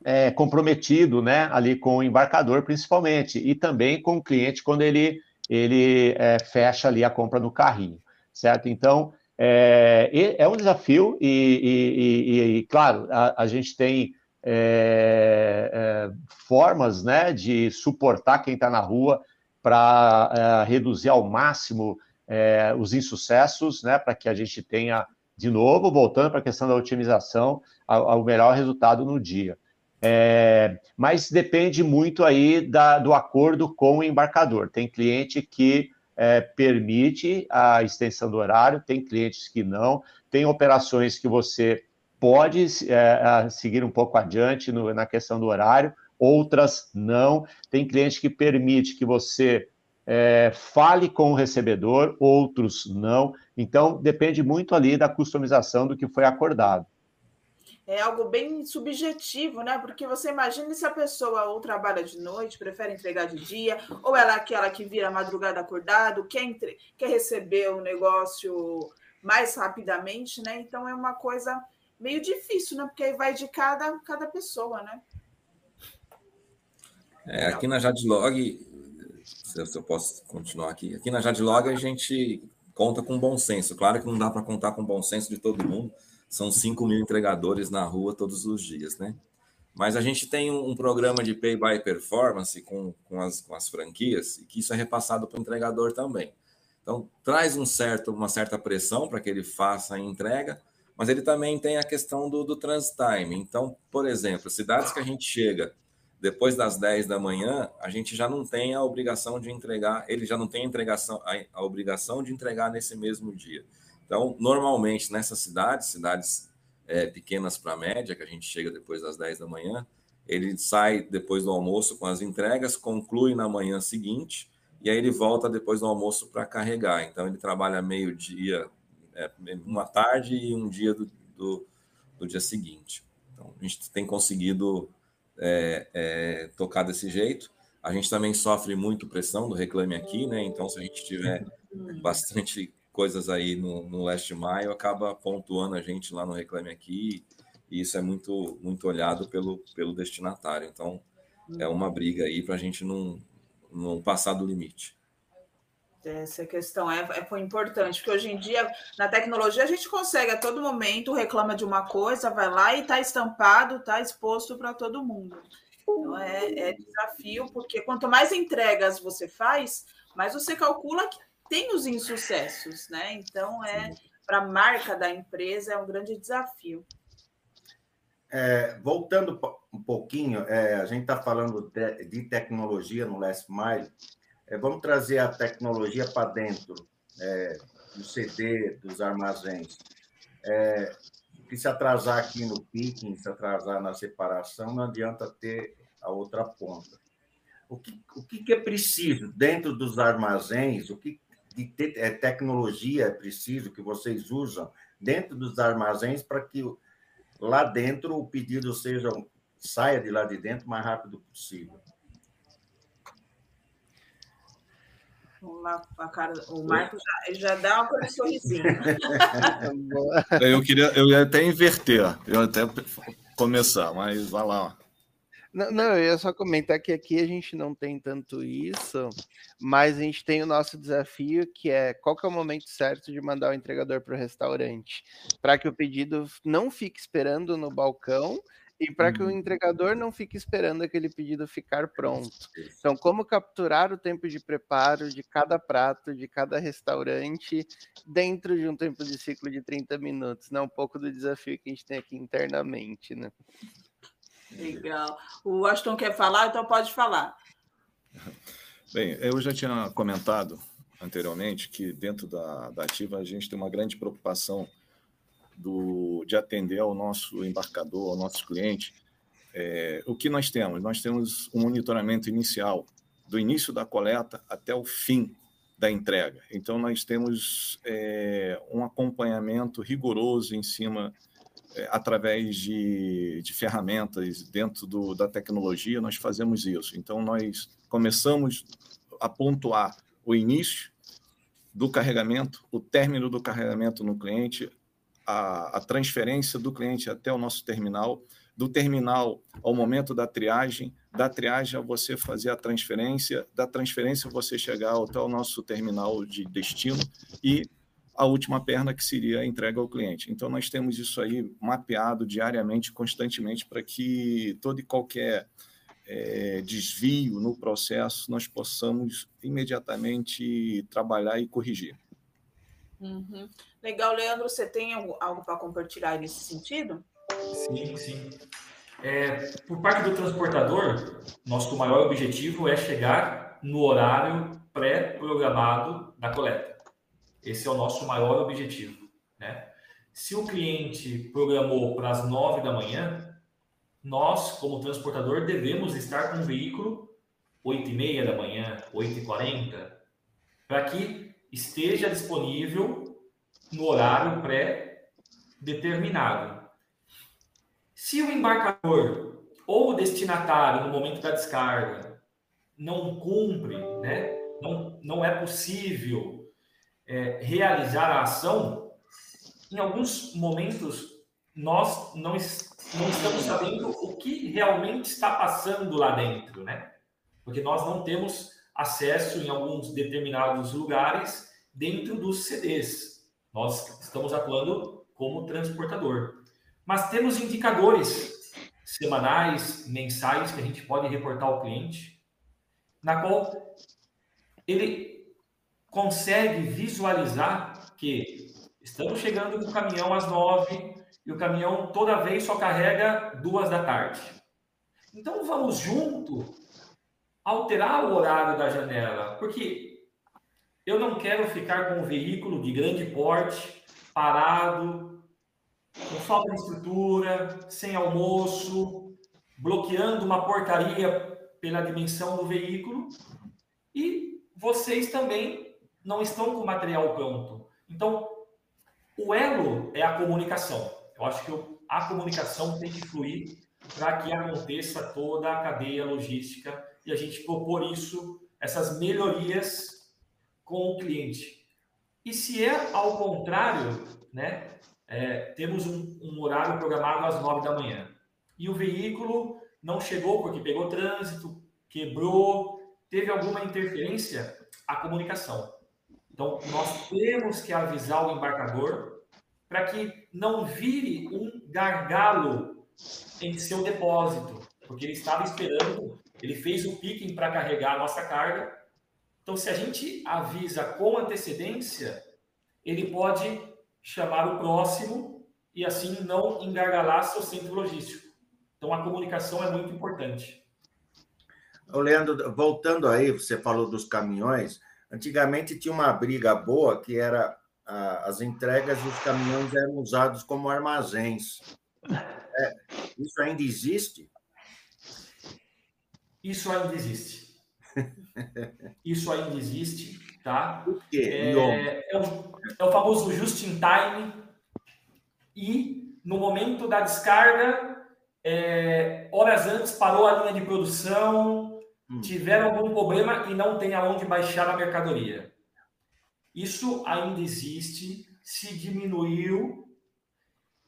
é, comprometido né, ali com o embarcador, principalmente, e também com o cliente quando ele, ele é, fecha ali a compra no carrinho, certo? Então, é, é um desafio e, e, e, e claro, a, a, gente tem é, é, formas né, de suportar quem está na rua para é, reduzir ao máximo é, os insucessos, né, para que a gente tenha, de novo, voltando para a questão da otimização, ao, melhor resultado no dia. É, mas depende muito aí da, do acordo com o embarcador. Tem cliente que é, permite a extensão do horário, tem clientes que não, tem operações que você pode é, seguir um pouco adiante no, na questão do horário, outras não. Tem cliente que permite que você é, fale com o recebedor, outros não. Então, depende muito ali da customização do que foi acordado é algo bem subjetivo, né? Porque você imagina se a pessoa ou trabalha de noite, prefere entregar de dia, ou ela é aquela que vira madrugada acordado, quer, entre... quer receber o negócio mais rapidamente, né? Então é uma coisa meio difícil, né? Porque aí vai de cada, cada pessoa, né? É, aqui na Jadlog, se eu posso continuar aqui, aqui na Jadlog a gente conta com bom senso. Claro que não dá para contar com bom senso de todo mundo, são 5 mil entregadores na rua todos os dias, né? Mas a gente tem um, um programa de pay by performance com, com, as, com as franquias e que isso é repassado para o entregador também. Então, traz um certo, uma certa pressão para que ele faça a entrega, mas ele também tem a questão do, do transit time. Então, por exemplo, cidades que a gente chega depois das 10 da manhã, a gente já não tem a obrigação de entregar, ele já não tem a, entregação, a, a obrigação de entregar nesse mesmo dia. Então, normalmente, nessas cidades, cidades é, pequenas para média, que a gente chega depois das 10 da manhã, ele sai depois do almoço com as entregas, conclui na manhã seguinte, e aí ele volta depois do almoço para carregar. Então, ele trabalha meio-dia, é, uma tarde e um dia do, do, do, dia seguinte. Então, a gente tem conseguido é, é, tocar desse jeito. A gente também sofre muito pressão do Reclame Aqui, né? Então, se a gente tiver bastante coisas aí no, no Last Mile, acaba pontuando a gente lá no Reclame Aqui, e isso é muito, muito olhado pelo, pelo destinatário. Então, é uma briga aí para a gente não, não passar do limite. Essa questão é, é foi importante, porque hoje em dia, na tecnologia, a gente consegue a todo momento, reclama de uma coisa, vai lá e está estampado, está exposto para todo mundo. Então é, é, desafio, porque quanto mais entregas você faz, mais você calcula que tem os insucessos, né? Então, é para a marca da empresa é um grande desafio. É, voltando um pouquinho, é, a gente está falando de, de, tecnologia no Last Mile. É, vamos trazer a tecnologia para dentro é, do CD, dos armazéns. É, que se atrasar aqui no picking, se atrasar na separação, não adianta ter a outra ponta. o que, o que é preciso dentro dos armazéns, o que de é, tecnologia é preciso que vocês usam dentro dos armazéns para que lá dentro o pedido seja saia de lá de dentro o mais rápido possível. Vamos lá, a cara, o Marco já, já dá um sorrisinho. eu queria, eu ia até inverter, eu ia até começar, mas vai lá. Não, não, eu ia só comentar que aqui a gente não tem tanto isso, mas a gente tem o nosso desafio que é qual que é o momento certo de mandar o entregador para o restaurante, para que o pedido não fique esperando no balcão e para que o uhum. entregador não fique esperando aquele pedido ficar pronto. Então, como capturar o tempo de preparo de cada prato, de cada restaurante, dentro de um tempo de ciclo de 30 minutos, né? Um pouco do desafio que a gente tem aqui internamente, né? Legal. O Aston quer falar, então pode falar. Bem, eu já tinha comentado anteriormente que dentro da, da Ativa a gente tem uma grande preocupação do, de atender ao nosso embarcador, ao nosso cliente. É, o que nós temos? Nós temos um monitoramento inicial, do início da coleta até o fim da entrega. Então, nós temos é, um acompanhamento rigoroso em cima, é, através de, de ferramentas dentro do, da tecnologia, nós fazemos isso. Então, nós começamos a pontuar o início do carregamento, o término do carregamento no cliente, a, a transferência do cliente até o nosso terminal, do terminal ao momento da triagem, da triagem a você fazer a transferência, da transferência você chegar até o nosso terminal de destino e a última perna que seria a entrega ao cliente. Então nós temos isso aí mapeado diariamente, constantemente, para que todo e qualquer é, desvio no processo nós possamos imediatamente trabalhar e corrigir. Uhum. Legal, Leandro, você tem algo para compartilhar nesse sentido? Sim, sim. É, por parte do transportador, nosso maior objetivo é chegar no horário pré-programado da coleta. Esse é o nosso maior objetivo. Né? Se o cliente programou para as nove da manhã, nós, como transportador, devemos estar com o veículo oito e meia da manhã, oito e quarenta, para que esteja disponível no horário pré-determinado. Se o embarcador ou o destinatário, no momento da descarga, não cumpre, né, não, não é possível é, realizar a ação, em alguns momentos nós não, não estamos sabendo o que realmente está passando lá dentro, né? Porque nós não temos acesso em alguns determinados lugares dentro dos CDs. Nós estamos atuando como transportador. Mas temos indicadores semanais, mensais, que a gente pode reportar ao cliente, na qual ele consegue visualizar que estamos chegando com o caminhão às nove e o caminhão toda vez só carrega duas da tarde. Então vamos junto alterar o horário da janela, porque eu não quero ficar com um veículo de grande porte parado, com falta de estrutura, sem almoço, bloqueando uma portaria pela dimensão do veículo e vocês também não estão com o material pronto. Então, o elo é a comunicação. Eu acho que a comunicação tem que fluir para que aconteça toda a cadeia logística e a gente propor isso, essas melhorias com o cliente. E se é ao contrário, né, é, temos um, um, horário programado às nove da manhã e o veículo não chegou porque pegou trânsito, quebrou, teve alguma interferência, a comunicação. Então, nós temos que avisar o embarcador para que não vire um gargalo em seu depósito, porque ele estava esperando ele fez o picking para carregar a nossa carga. Então, se a gente avisa com antecedência, ele pode chamar o próximo e assim não engargalar seu centro logístico. Então, a comunicação é muito importante. Ô, Leandro, voltando aí, você falou dos caminhões. Antigamente tinha uma briga boa que era as entregas dos caminhões eram usados como armazéns. É, isso ainda existe? Isso ainda existe. Isso ainda existe, tá? O quê? É, é, o, é o famoso just in time e no momento da descarga, é, horas antes parou a linha de produção, hum. tiveram algum problema e não tem aonde baixar a mercadoria. Isso ainda existe, se diminuiu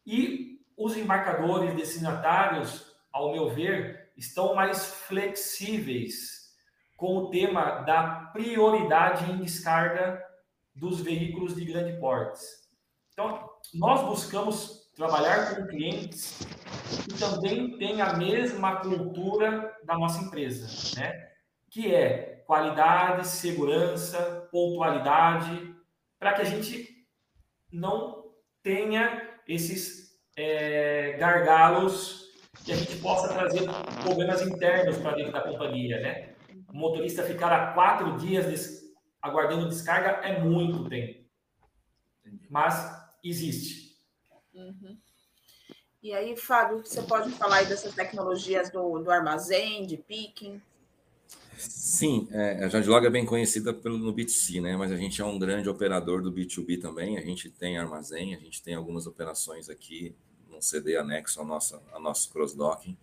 e os embarcadores destinatários, ao meu ver, estão mais flexíveis com o tema da prioridade em descarga dos veículos de grande porte. Então, nós buscamos trabalhar com clientes que também têm a mesma cultura da nossa empresa, né? Que é qualidade, segurança, pontualidade, para que a gente não tenha esses é, gargalos que a gente possa trazer problemas internos para dentro da companhia, né? O motorista ficar há quatro dias aguardando descarga é muito tempo. Mas existe. Uhum. E aí, Fábio, você pode falar aí dessas tecnologias do, do armazém, de picking? Sim, é, a Jadlog é bem conhecida pelo, no B2C, né? Mas a gente é um grande operador do B2B também. A gente tem armazém, a gente tem algumas operações aqui um CD anexo ao nosso, ao nosso cross-docking.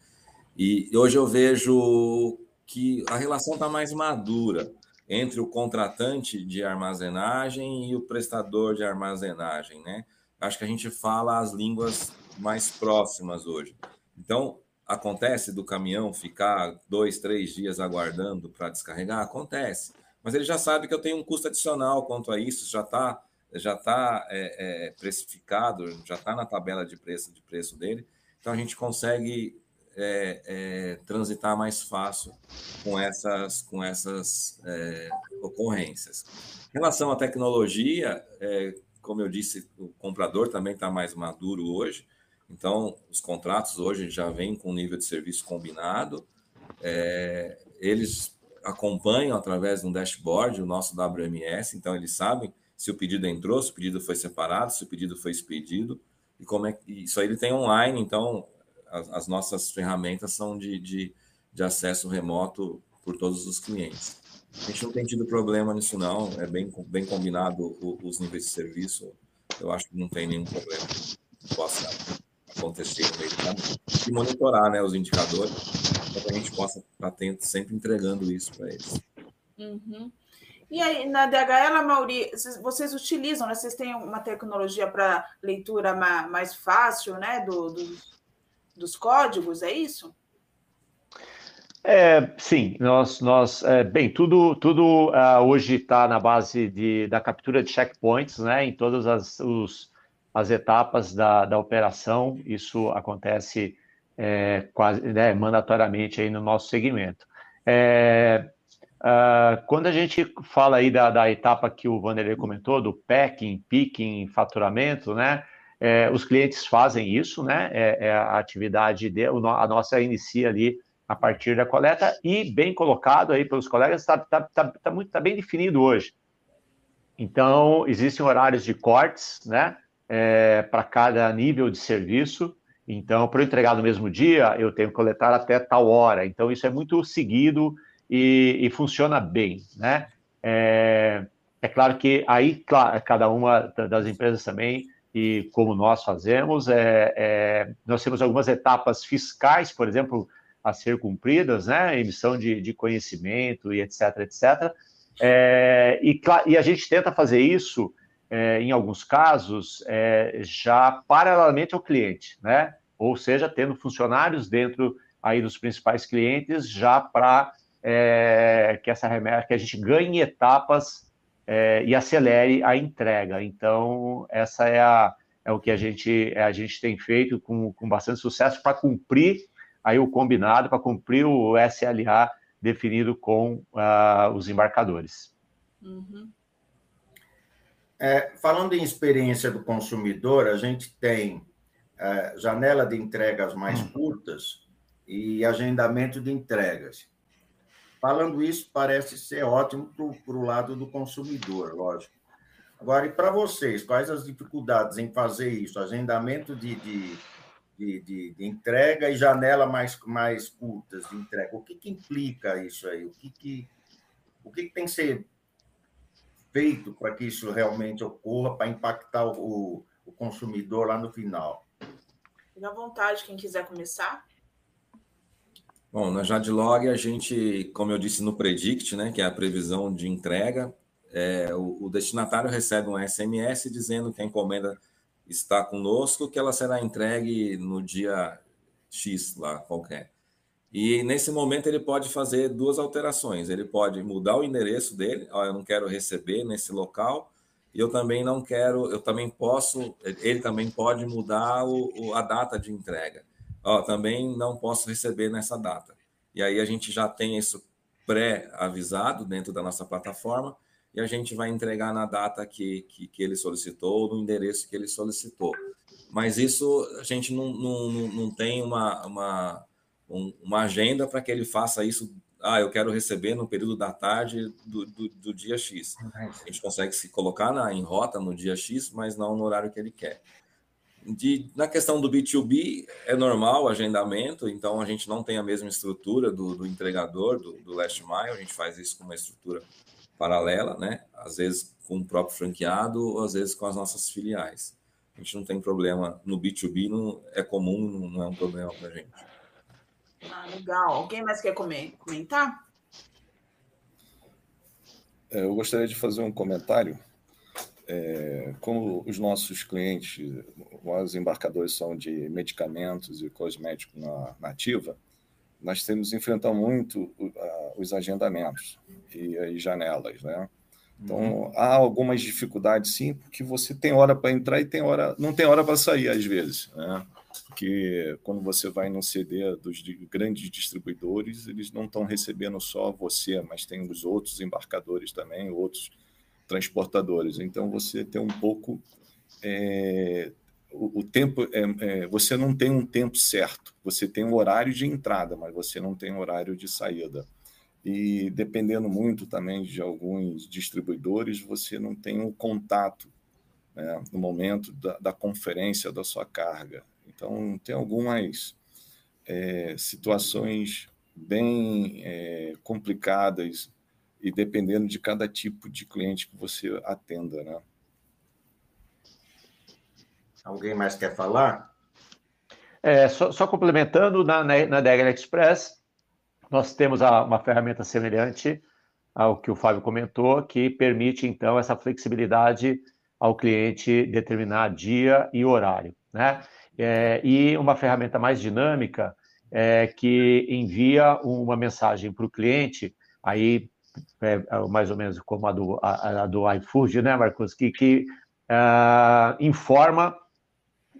E hoje eu vejo que a relação está mais madura entre o contratante de armazenagem e o prestador de armazenagem, né? Acho que a gente fala as línguas mais próximas hoje. Então, acontece do caminhão ficar dois, três dias aguardando para descarregar? Acontece. Mas ele já sabe que eu tenho um custo adicional quanto a isso, já está já está é, é, precificado, já está na tabela de preço de preço dele, então a gente consegue é, é transitar mais fácil com essas com essas é, ocorrências. Em relação à tecnologia, é, como eu disse, o comprador também está mais maduro hoje, então os contratos hoje já vêm com nível de serviço combinado, eles acompanham através de um dashboard o nosso WMS, então eles sabem se o pedido entrou, se o pedido foi separado, se o pedido foi expedido, e como é isso aí ele tem online, então as, as nossas ferramentas são de, de, de, acesso remoto por todos os clientes. A gente não tem tido problema nisso, não, é bem, bem combinado os níveis de serviço, eu acho que não tem nenhum problema que possa acontecer no meio do caminho. E monitorar né, os indicadores, para que a gente possa estar sempre entregando isso para eles. Uhum. E aí, na DHL, Mauri, vocês utilizam, né? Vocês têm uma tecnologia para leitura mais fácil, né? Do, do, dos códigos, é isso? É, sim, nós, nós é, bem, tudo, tudo uh, hoje está na base de, da captura de checkpoints, né? Em todas as, os, as etapas da, da operação, isso acontece é, quase né, mandatoriamente aí no nosso segmento. É, Uh, quando a gente fala aí da, da, etapa que o Vanderlei comentou, do packing, picking, faturamento, né? É, os clientes fazem isso, né? É, é a atividade de, a nossa inicia ali a partir da coleta e bem colocado aí pelos colegas, está tá, tá, tá, muito tá bem definido hoje. Então existem horários de cortes, né? É, para cada nível de serviço. Então, para eu entregar no mesmo dia, eu tenho que coletar até tal hora. Então, isso é muito seguido e, e funciona bem, né? É, é, claro que aí, claro, cada uma das empresas também, e como nós fazemos, é, é, nós temos algumas etapas fiscais, por exemplo, a ser cumpridas, né? Emissão de, de conhecimento e etc, etc. É, e, e, a gente tenta fazer isso, é, em alguns casos, é, já paralelamente ao cliente, né? Ou seja, tendo funcionários dentro aí dos principais clientes já para é, que essa remessa, que a gente ganhe etapas é, e acelere a entrega. Então, essa é, a, é o que a gente, a gente tem feito com, com bastante sucesso para cumprir aí o combinado, para cumprir o SLA definido com uh, os embarcadores. Uhum. É, falando em experiência do consumidor, a gente tem é, janela de entregas mais hum. curtas e agendamento de entregas. Falando isso, parece ser ótimo para o lado do consumidor, lógico. Agora, e para vocês, quais as dificuldades em fazer isso? Agendamento de, de, de, de, de entrega e janela mais, mais curtas de entrega. O que, que implica isso aí? O que, que O que, que tem que ser feito para que isso realmente ocorra, para impactar o, o consumidor lá no final? Fique à vontade, quem quiser começar. Bom, na Jadlog a gente, como eu disse no Predict, né, que é a previsão de entrega, é, o, o, destinatário recebe um SMS dizendo que a encomenda está conosco, que ela será entregue no dia X lá qualquer. E nesse momento ele pode fazer duas alterações. Ele pode mudar o endereço dele, ó, eu não quero receber nesse local, e eu também não quero, eu também posso, ele também pode mudar o, o, a data de entrega. Ó, também não posso receber nessa data. E aí a gente já tem isso pré-avisado dentro da nossa plataforma e a gente vai entregar na data que, que, que, ele solicitou, no endereço que ele solicitou. Mas isso a gente não, não, não tem uma, uma, uma agenda para que ele faça isso. Ah, eu quero receber no período da tarde do, do, do dia X. A gente consegue se colocar na, em rota no dia X, mas não no horário que ele quer. De, na questão do B2B, é normal o agendamento, então a gente não tem a mesma estrutura do, do entregador, do, do Last Mile, a gente faz isso com uma estrutura paralela, né? Às vezes com o próprio franqueado, ou às vezes com as nossas filiais. A gente não tem problema no B2B, não é comum, não é um problema para a gente. Ah, legal. Alguém mais quer comentar? É, eu gostaria de fazer um comentário. É, como os nossos clientes, os embarcadores são de medicamentos e cosméticos na nativa, nós temos que enfrentar muito os agendamentos e as janelas, né? Então, uhum. há algumas dificuldades, sim, porque você tem hora para entrar e tem hora, não tem hora para sair, às vezes, né? Porque quando você vai no CD dos grandes distribuidores, eles não estão recebendo só você, mas tem os outros embarcadores também, outros transportadores. Então, você tem um pouco é, o, o tempo é, é, você não tem um tempo certo. Você tem um horário de entrada, mas você não tem um horário de saída. E dependendo muito também de alguns distribuidores, você não tem um contato né, no momento da, da, conferência da sua carga. Então, tem algumas é, situações bem é, complicadas e dependendo de cada tipo de cliente que você atenda, né? Alguém mais quer falar? É, só, só complementando, na, na, na Express, nós temos a, uma ferramenta semelhante ao que o Fábio comentou, que permite, então, essa flexibilidade ao cliente determinar dia e horário, né? É, e uma ferramenta mais dinâmica é, que envia uma mensagem para o cliente, aí é, mais ou menos como a do, a, a do iFood, né, Marcos, que, que uh, informa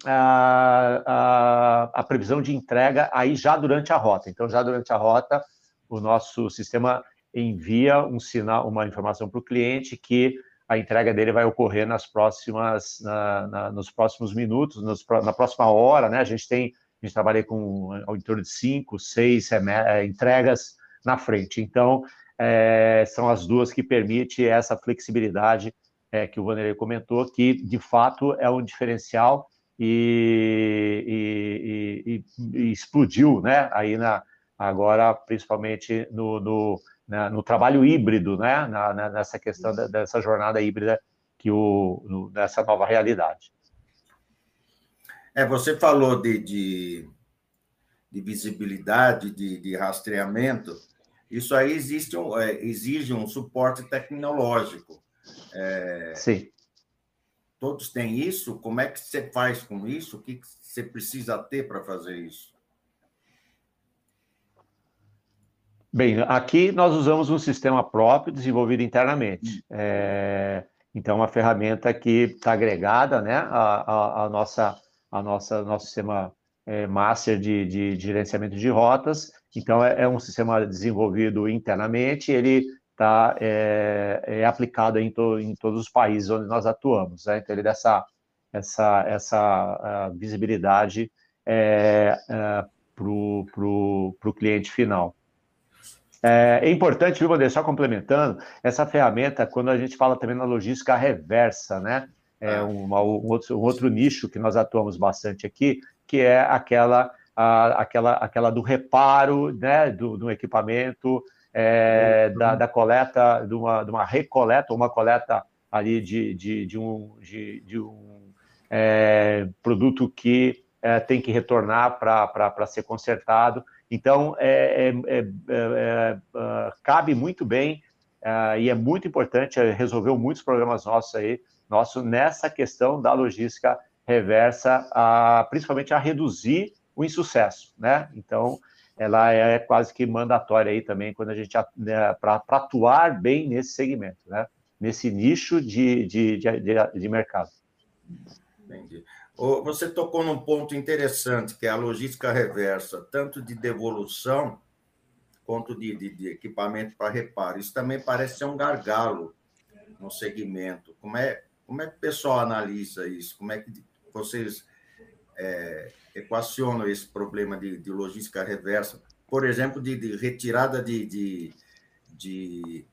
a, a, a, previsão de entrega aí já durante a rota. Então, já durante a rota, o nosso sistema envia um sinal, uma informação para o cliente que a entrega dele vai ocorrer nas próximas, na, na, nos próximos minutos, nos, na próxima hora, né? A gente tem, a gente trabalha com ao em torno de cinco, seis é, entregas na frente. Então, é, são as duas que permitem essa flexibilidade é, que o Vanderlei comentou, que de fato é um diferencial e, e, e, e explodiu, né? Aí na, agora, principalmente no, no, na, no trabalho híbrido, né? Na, na, nessa questão da, dessa jornada híbrida que o, no, nessa nova realidade. É, você falou de, de, de visibilidade, de, de, rastreamento. Isso aí existe um, é, exige um suporte tecnológico. É, Sim todos têm isso? Como é que você faz com isso? O que você precisa ter para fazer isso? Bem, aqui nós usamos um sistema próprio desenvolvido internamente. É, então, uma ferramenta que está agregada né, a, a, a, nossa, a nossa, nosso sistema é, master de, de, de, gerenciamento de rotas. Então, é, é um sistema desenvolvido internamente, ele tá, é, é aplicado em, to, em, todos os países onde nós atuamos. Né? Então, ele dá essa, essa, essa visibilidade é, é, para o cliente final. É, é, importante, viu, Wander, só complementando, essa ferramenta, quando a gente fala também na logística reversa, né? É uma, um, outro, um outro nicho que nós atuamos bastante aqui, que é aquela, a, aquela, aquela do reparo né, do, do equipamento é, da, da, coleta, de uma, de uma recoleta, uma coleta ali de, de, de um, de, de um é, produto que é, tem que retornar para ser consertado. Então, é, é, é, cabe muito bem e é muito importante, resolveu muitos problemas nossos aí, nosso, nessa questão da logística reversa, a, principalmente a reduzir o insucesso, né? Então, ela é quase que mandatória aí também quando a gente né, para atuar bem nesse segmento, né? Nesse nicho de, de, de, de mercado. Entendi. Você tocou num ponto interessante, que é a logística reversa, tanto de devolução quanto de, de, de equipamento para reparo. Isso também parece ser um gargalo no segmento. Como é, como é que o pessoal analisa isso? Como é que vocês é, equacionam esse problema de, de, logística reversa? Por exemplo, de, de retirada de, de, de,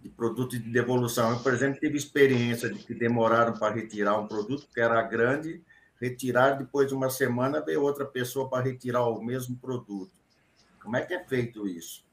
de produto de devolução. Eu, por exemplo, tive experiência de que demoraram para retirar um produto que era grande, retirar depois de uma semana, veio outra pessoa para retirar o mesmo produto. Como é que é feito isso?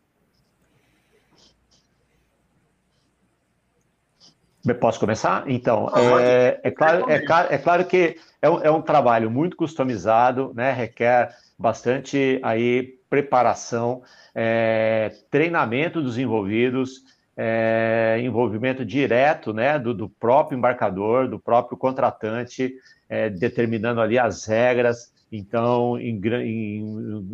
Posso começar? Então, é, é, claro, é, é, claro que é um, é um, trabalho muito customizado, né? requer bastante aí preparação, é, treinamento dos envolvidos, é, envolvimento direto né, do, do, próprio embarcador, do próprio contratante, é, determinando ali as regras. Então, em, em,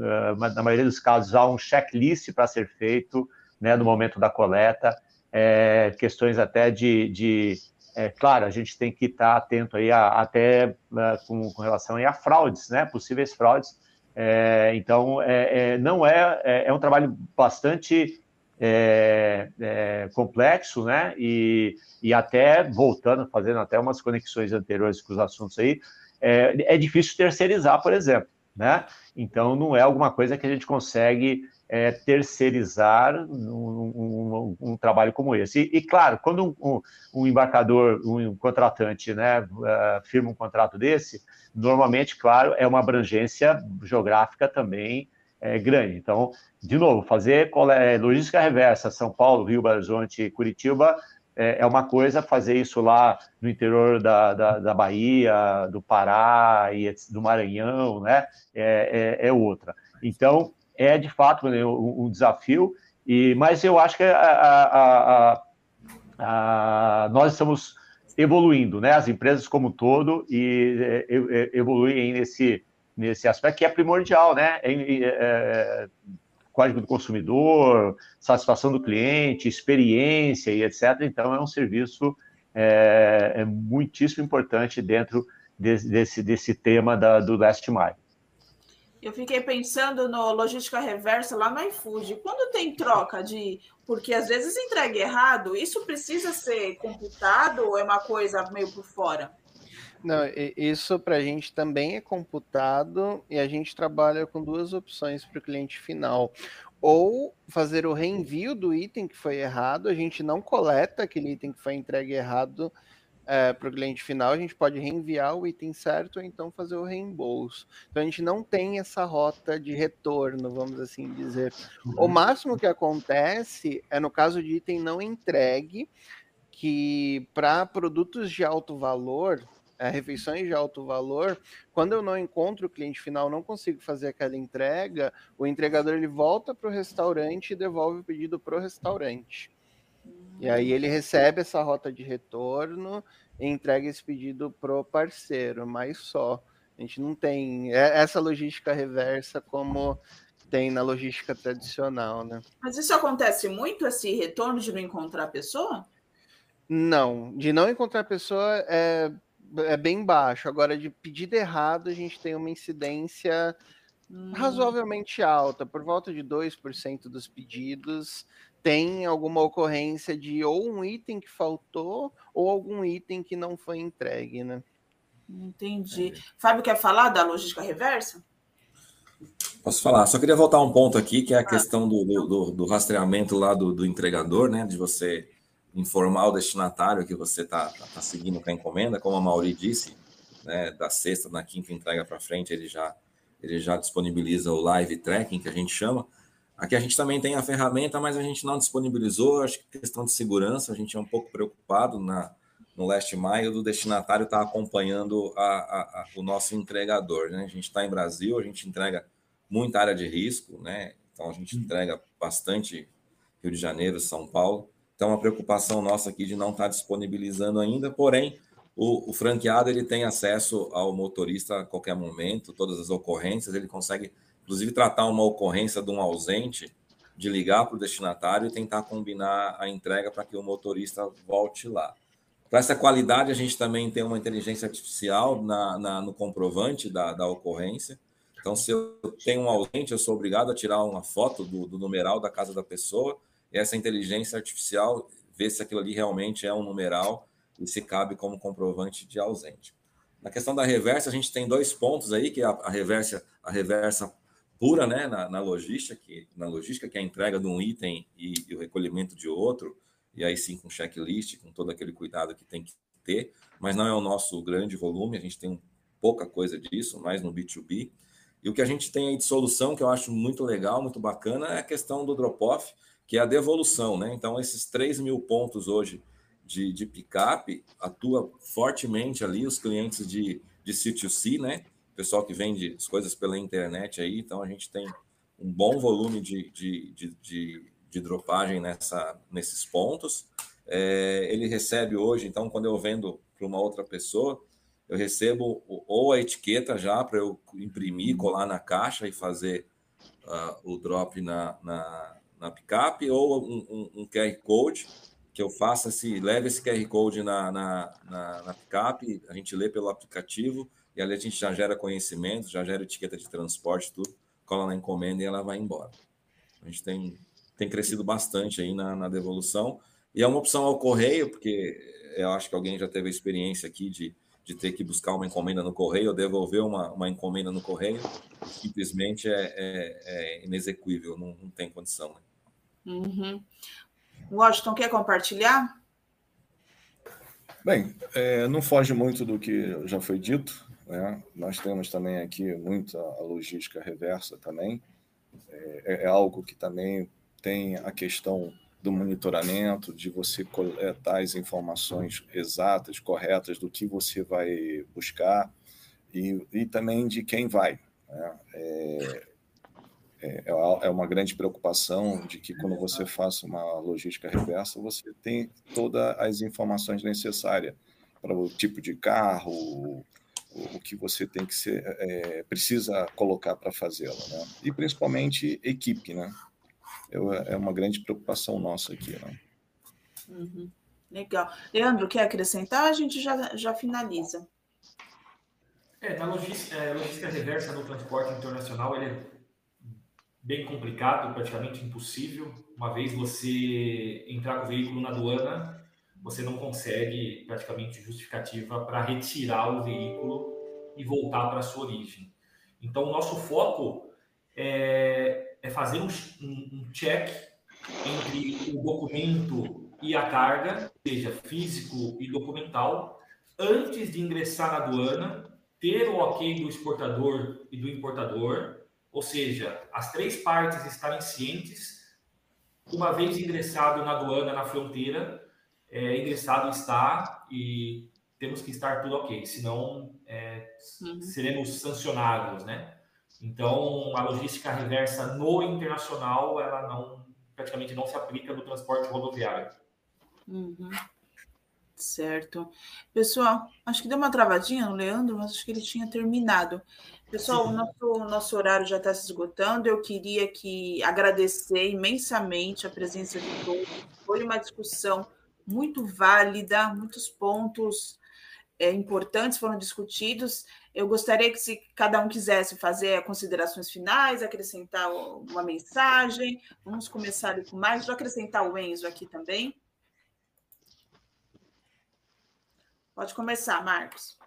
na maioria dos casos, há um checklist para ser feito né, no momento da coleta é, questões até de, de é, claro, a gente tem que estar atento aí a, até a, com, com, relação a fraudes, né, possíveis fraudes. É, então, é, é não é, é, é, um trabalho bastante é, complexo, né, e, e até voltando, fazendo até umas conexões anteriores com os assuntos aí, é, difícil terceirizar, por exemplo, né? Então, não é alguma coisa que a gente consegue é, terceirizar um, um, um, trabalho como esse. E, e claro, quando um, um, embarcador, um contratante, né, uh, firma um contrato desse, normalmente, claro, é uma abrangência geográfica também é, grande. Então, de novo, fazer é, logística reversa, São Paulo, Rio, Belo Horizonte, Curitiba, é, é uma coisa, fazer isso lá no interior da, da, da Bahia, do Pará e do Maranhão, né, é, é, é outra. Então, é de fato né, um, desafio, e, mas eu acho que a, a, a, nós estamos evoluindo, né? As empresas como um todo e é, é, evoluem nesse, nesse aspecto que é primordial, né? É, é, código do consumidor, satisfação do cliente, experiência e etc. Então é um serviço é, é muitíssimo importante dentro desse, desse, desse tema da, do Last Mile. Eu fiquei pensando no logística reversa lá no iFood. Quando tem troca de. Porque às vezes entrega errado, isso precisa ser computado ou é uma coisa meio por fora? Não, isso para a gente também é computado e a gente trabalha com duas opções para o cliente final. Ou fazer o reenvio do item que foi errado, a gente não coleta aquele item que foi entregue errado é, para o cliente final, a gente pode reenviar o item certo ou então fazer o reembolso. Então a gente não tem essa rota de retorno, vamos assim dizer. O uhum. máximo que acontece é no caso de item não entregue, que para produtos de alto valor, é, refeições de alto valor, quando eu não encontro o cliente final, não consigo fazer aquela entrega, o entregador ele volta para o restaurante e devolve o pedido para o restaurante. E aí ele recebe essa rota de retorno e entrega esse pedido pro parceiro, mas só. A gente não tem é, essa logística reversa como tem na logística tradicional, né? Mas isso acontece muito, esse retorno de não encontrar a pessoa? Não, de não encontrar a pessoa é, é bem baixo. Agora, de pedido errado, a gente tem uma incidência hum. razoavelmente alta, por volta de 2% dos pedidos tem alguma ocorrência de ou um item que faltou ou algum item que não foi entregue, né? Entendi. É. Fábio quer falar da logística reversa? Posso falar, só queria voltar um ponto aqui, que é a ah. questão do, do, do, rastreamento lá do, do, entregador, né? De você informar o destinatário que você está tá, tá seguindo com a encomenda, como a Mauri disse, né? Da sexta, na quinta entrega para frente, ele já, ele já disponibiliza o live tracking, que a gente chama. Aqui a gente também tem a ferramenta, mas a gente não disponibilizou. Acho que questão de segurança, a gente é um pouco preocupado na, no leste maio do destinatário estar tá acompanhando a, a, a, o nosso entregador. Né? A gente está em Brasil, a gente entrega muita área de risco, né? Então a gente entrega bastante Rio de Janeiro, São Paulo. Então a preocupação nossa aqui de não estar tá disponibilizando ainda, porém o, o, franqueado ele tem acesso ao motorista a qualquer momento, todas as ocorrências, ele consegue, inclusive, tratar uma ocorrência de um ausente, de ligar para o destinatário e tentar combinar a entrega para que o motorista volte lá. Para essa qualidade, a gente também tem uma inteligência artificial na, na no comprovante da, da, ocorrência. Então, se eu tenho um ausente, eu sou obrigado a tirar uma foto do, do numeral da casa da pessoa, e essa inteligência artificial vê se aquilo ali realmente é um numeral e se cabe como comprovante de ausente. Na questão da reversa, a gente tem dois pontos aí, que é a, a reversa, a reversa pura, né, na, na, logística, que, na logística, que é a entrega de um item e, e, o recolhimento de outro, e aí sim com checklist, com todo aquele cuidado que tem que ter, mas não é o nosso grande volume, a gente tem pouca coisa disso, mais no B2B. E o que a gente tem aí de solução, que eu acho muito legal, muito bacana, é a questão do drop-off, que é a devolução, né? Então, esses 3 mil pontos hoje de, de picape atua fortemente ali, os clientes de, de C2C, né? Pessoal que vende as coisas pela internet aí, então a gente tem um bom volume de, de, de, de, de dropagem nessa, nesses pontos. É, ele recebe hoje, então, quando eu vendo para uma outra pessoa, eu recebo ou a etiqueta já para eu imprimir, colar na caixa e fazer uh, o drop na, na, na picape, ou um, um, um QR Code que eu faça se leve esse QR Code na, na, na, na picape, a gente lê pelo aplicativo e ali a gente já gera conhecimento, já gera etiqueta de transporte, tudo, cola na encomenda e ela vai embora. A gente tem, tem crescido bastante aí na, na devolução e é uma opção ao correio, porque eu acho que alguém já teve a experiência aqui de, de ter que buscar uma encomenda no correio, ou devolver uma, uma encomenda no correio, simplesmente é, é, é inexequível, não, não tem condição. Né? Uhum. Washington, quer compartilhar? Bem, é, não foge muito do que já foi dito. Né? Nós temos também aqui muita logística reversa também. É, é, é algo que também tem a questão do monitoramento, de você coletar as informações exatas, corretas do que você vai buscar e, e também de quem vai. Né? É, é, é, é uma grande preocupação de que quando você faça uma logística reversa, você tem todas as informações necessárias para o tipo de carro, o, o que você tem que ser, é, precisa colocar para fazê-la, né? E principalmente equipe, né? Eu, é uma grande preocupação nossa aqui, né? Uhum. Legal. Leandro, quer acrescentar? A gente já, já finaliza. É, na logística, é, logística reversa no transporte internacional, ele é bem complicado, praticamente impossível. Uma vez você entrar com o veículo na aduana, você não consegue praticamente justificativa para retirar o veículo e voltar para a sua origem. Então, o nosso foco é, é fazer um, um, check entre o documento e a carga, seja físico e documental, antes de ingressar na aduana, ter o ok do exportador e do importador, ou seja, as três partes estarem cientes, uma vez ingressado na aduana, na fronteira, é, ingressado está e temos que estar tudo ok, senão é, uhum. seremos sancionados, né? Então, a logística reversa no internacional, ela não praticamente não se aplica no transporte rodoviário. Uhum. Certo. Pessoal, acho que deu uma travadinha no Leandro, mas acho que ele tinha terminado. Pessoal, o nosso, nosso horário já está se esgotando. Eu queria que agradecer imensamente a presença de todos. Foi uma discussão muito válida, muitos pontos é, importantes foram discutidos. Eu gostaria que, se cada um quisesse fazer considerações finais, acrescentar uma mensagem. Vamos começar com mais. Vou acrescentar o Enzo aqui também. Pode começar, Marcos.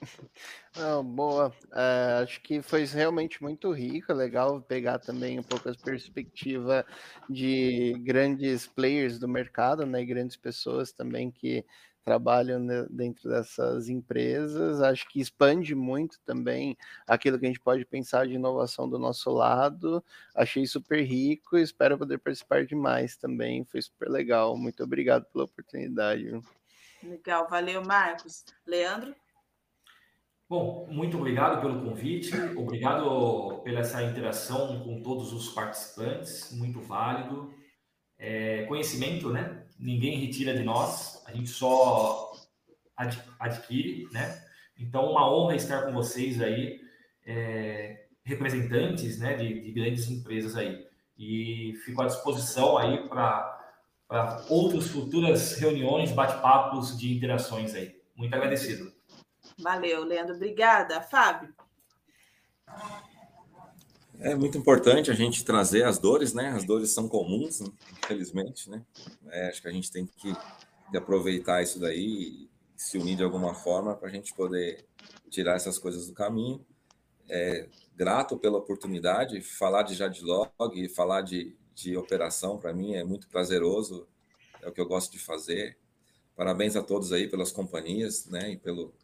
Não, boa. Uh, acho que foi realmente muito rico, legal pegar também um pouco a perspectiva de grandes players do mercado, né, grandes pessoas também que trabalham dentro dessas empresas. Acho que expande muito também aquilo que a gente pode pensar de inovação do nosso lado. Achei super rico espero poder participar de mais também. Foi super legal. Muito obrigado pela oportunidade. Legal, valeu, Marcos. Leandro? Bom, muito obrigado pelo convite, obrigado pela essa interação com todos os participantes, muito válido. É, conhecimento, né? Ninguém retira de nós, a gente só ad, adquire, né? Então, uma honra estar com vocês aí, é, representantes, né, de, de, grandes empresas aí. E fico à disposição aí para outras futuras reuniões, bate-papos de interações aí. Muito agradecido. Valeu, Leandro. Obrigada. Fábio. É muito importante a gente trazer as dores, né? As dores são comuns, infelizmente, né? É, acho que a gente tem que, que aproveitar isso daí e se unir de alguma forma para a gente poder tirar essas coisas do caminho. É, grato pela oportunidade, falar de Jadlog, falar de, de operação para mim é muito prazeroso, é o que eu gosto de fazer. Parabéns a todos aí pelas companhias, né? E pelo,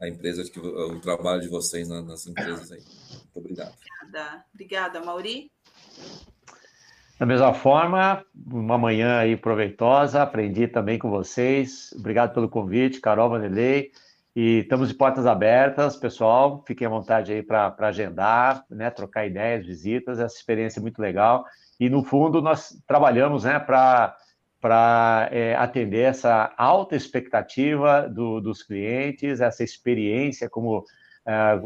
a empresa, o trabalho de vocês nas empresas aí. Muito obrigado. Obrigada, obrigada Mauri. Da mesma forma, uma manhã aí proveitosa, aprendi também com vocês. Obrigado pelo convite, Carol Vanderlei. E estamos de portas abertas, pessoal. Fiquem à vontade aí para agendar, né, trocar ideias, visitas. Essa experiência é muito legal. E, no fundo, nós trabalhamos né, para para é, atender essa alta expectativa do, dos clientes, essa experiência, como, é,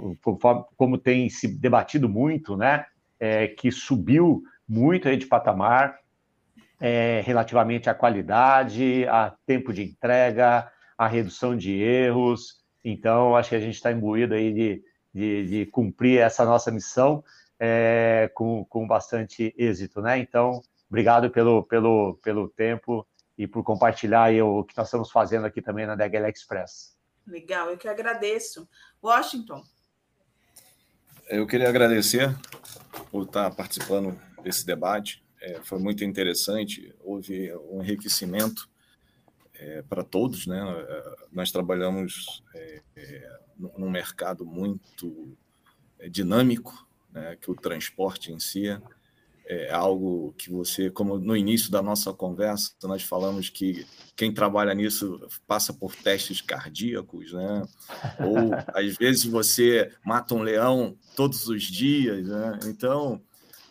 como, tem se debatido muito, né, é, que subiu muito aí de patamar é, relativamente à qualidade, a tempo de entrega, a redução de erros. Então, acho que a gente está imbuído aí de, de, de, cumprir essa nossa missão é, com, com bastante êxito, né? Então, Obrigado pelo, pelo, pelo tempo e por compartilhar o que nós estamos fazendo aqui também na DHL Express. Legal, eu que agradeço. Washington. Eu queria agradecer por estar participando desse debate. É, foi muito interessante, houve um enriquecimento é, para todos. Né? É, nós trabalhamos é, é, num mercado muito é, dinâmico, né? que o transporte em si é é algo que você, como no início da nossa conversa, nós falamos que quem trabalha nisso passa por testes cardíacos, né? Ou às vezes você mata um leão todos os dias, né? Então,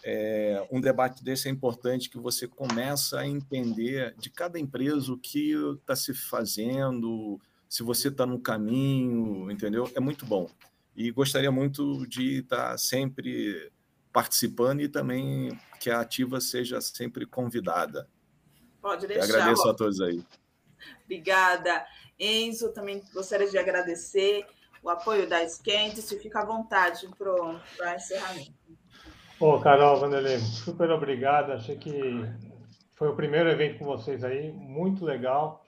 é, um debate desse é importante que você começa a entender de cada empresa o que está se fazendo, se você está no caminho, entendeu? É muito bom. E gostaria muito de estar sempre participando e também que a ativa seja sempre convidada. Pode deixar. Eu agradeço ó. a todos aí. Obrigada. Enzo, também gostaria de agradecer o apoio da Esquente. Fica à vontade para o encerramento. Pô, Carol, Vanderlei, super obrigado. Achei que foi o primeiro evento com vocês aí, muito legal.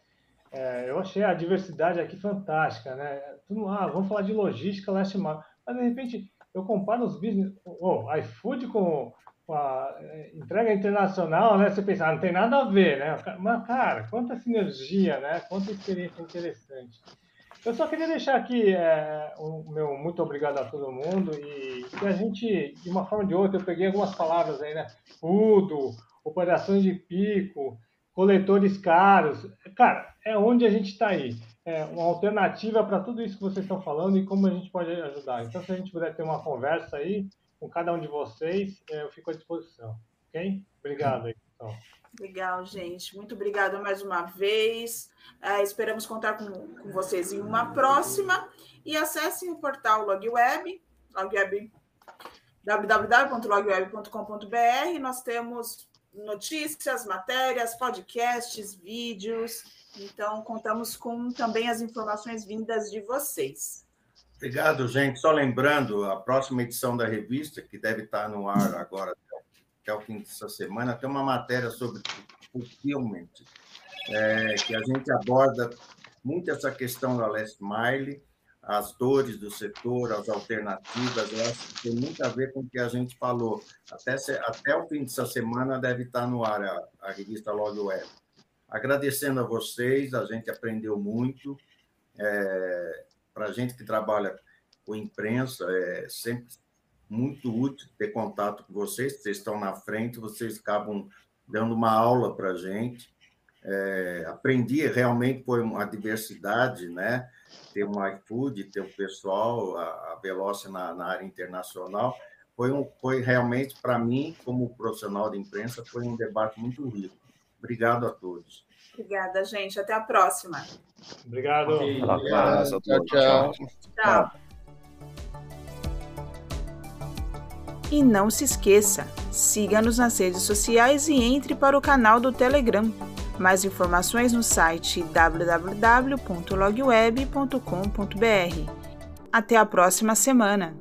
É, eu achei a diversidade aqui fantástica, né? Tudo, ah, vamos falar de logística leste mar. Mas, de repente, eu comparo os business, o oh, iFood com, a é, entrega internacional, né? Você pensa, ah, não tem nada a ver, né? Mas, cara, quanta sinergia, né? Quanta experiência interessante. Eu só queria deixar aqui é, o meu muito obrigado a todo mundo e que a gente, de uma forma ou de outra, eu peguei algumas palavras aí, né? Tudo, operações de pico, coletores caros. Cara, é onde a gente está aí é, uma alternativa para tudo isso que vocês estão falando e como a gente pode ajudar. Então, se a gente puder ter uma conversa aí com cada um de vocês, é, eu fico à disposição. Ok? Obrigado aí, pessoal. Legal, gente. Muito obrigada mais uma vez. É, esperamos contar com, com, vocês em uma próxima. E acessem o portal LogWeb, LogWeb www.logweb.com.br. Nós temos notícias, matérias, podcasts, vídeos então, contamos com também as informações vindas de vocês. Obrigado, gente. Só lembrando, a próxima edição da revista, que deve estar no ar agora até o fim dessa semana, tem uma matéria sobre fulfillment, é, que a gente aborda muito essa questão da last mile, as dores do setor, as alternativas, eu acho que tem muito a ver com o que a gente falou. Até, até o fim dessa semana deve estar no ar a, a revista Log Web. Agradecendo a vocês, a gente aprendeu muito. É, Para a gente que trabalha com imprensa, é sempre muito útil ter contato com vocês, vocês estão na frente, vocês acabam dando uma aula para a gente. É, aprendi realmente foi uma diversidade, né? Ter um iFood, ter o um pessoal, a, a Veloce na, na, área internacional, foi, um, foi realmente, para mim, como profissional de imprensa, foi um debate muito rico. Obrigado a todos. Obrigada, gente. Até a próxima. Obrigado. Obrigado. Tchau, tchau. Tchau. E não se esqueça, siga-nos nas redes sociais e entre para o canal do Telegram. Mais informações no site www.logweb.com.br. Até a próxima semana!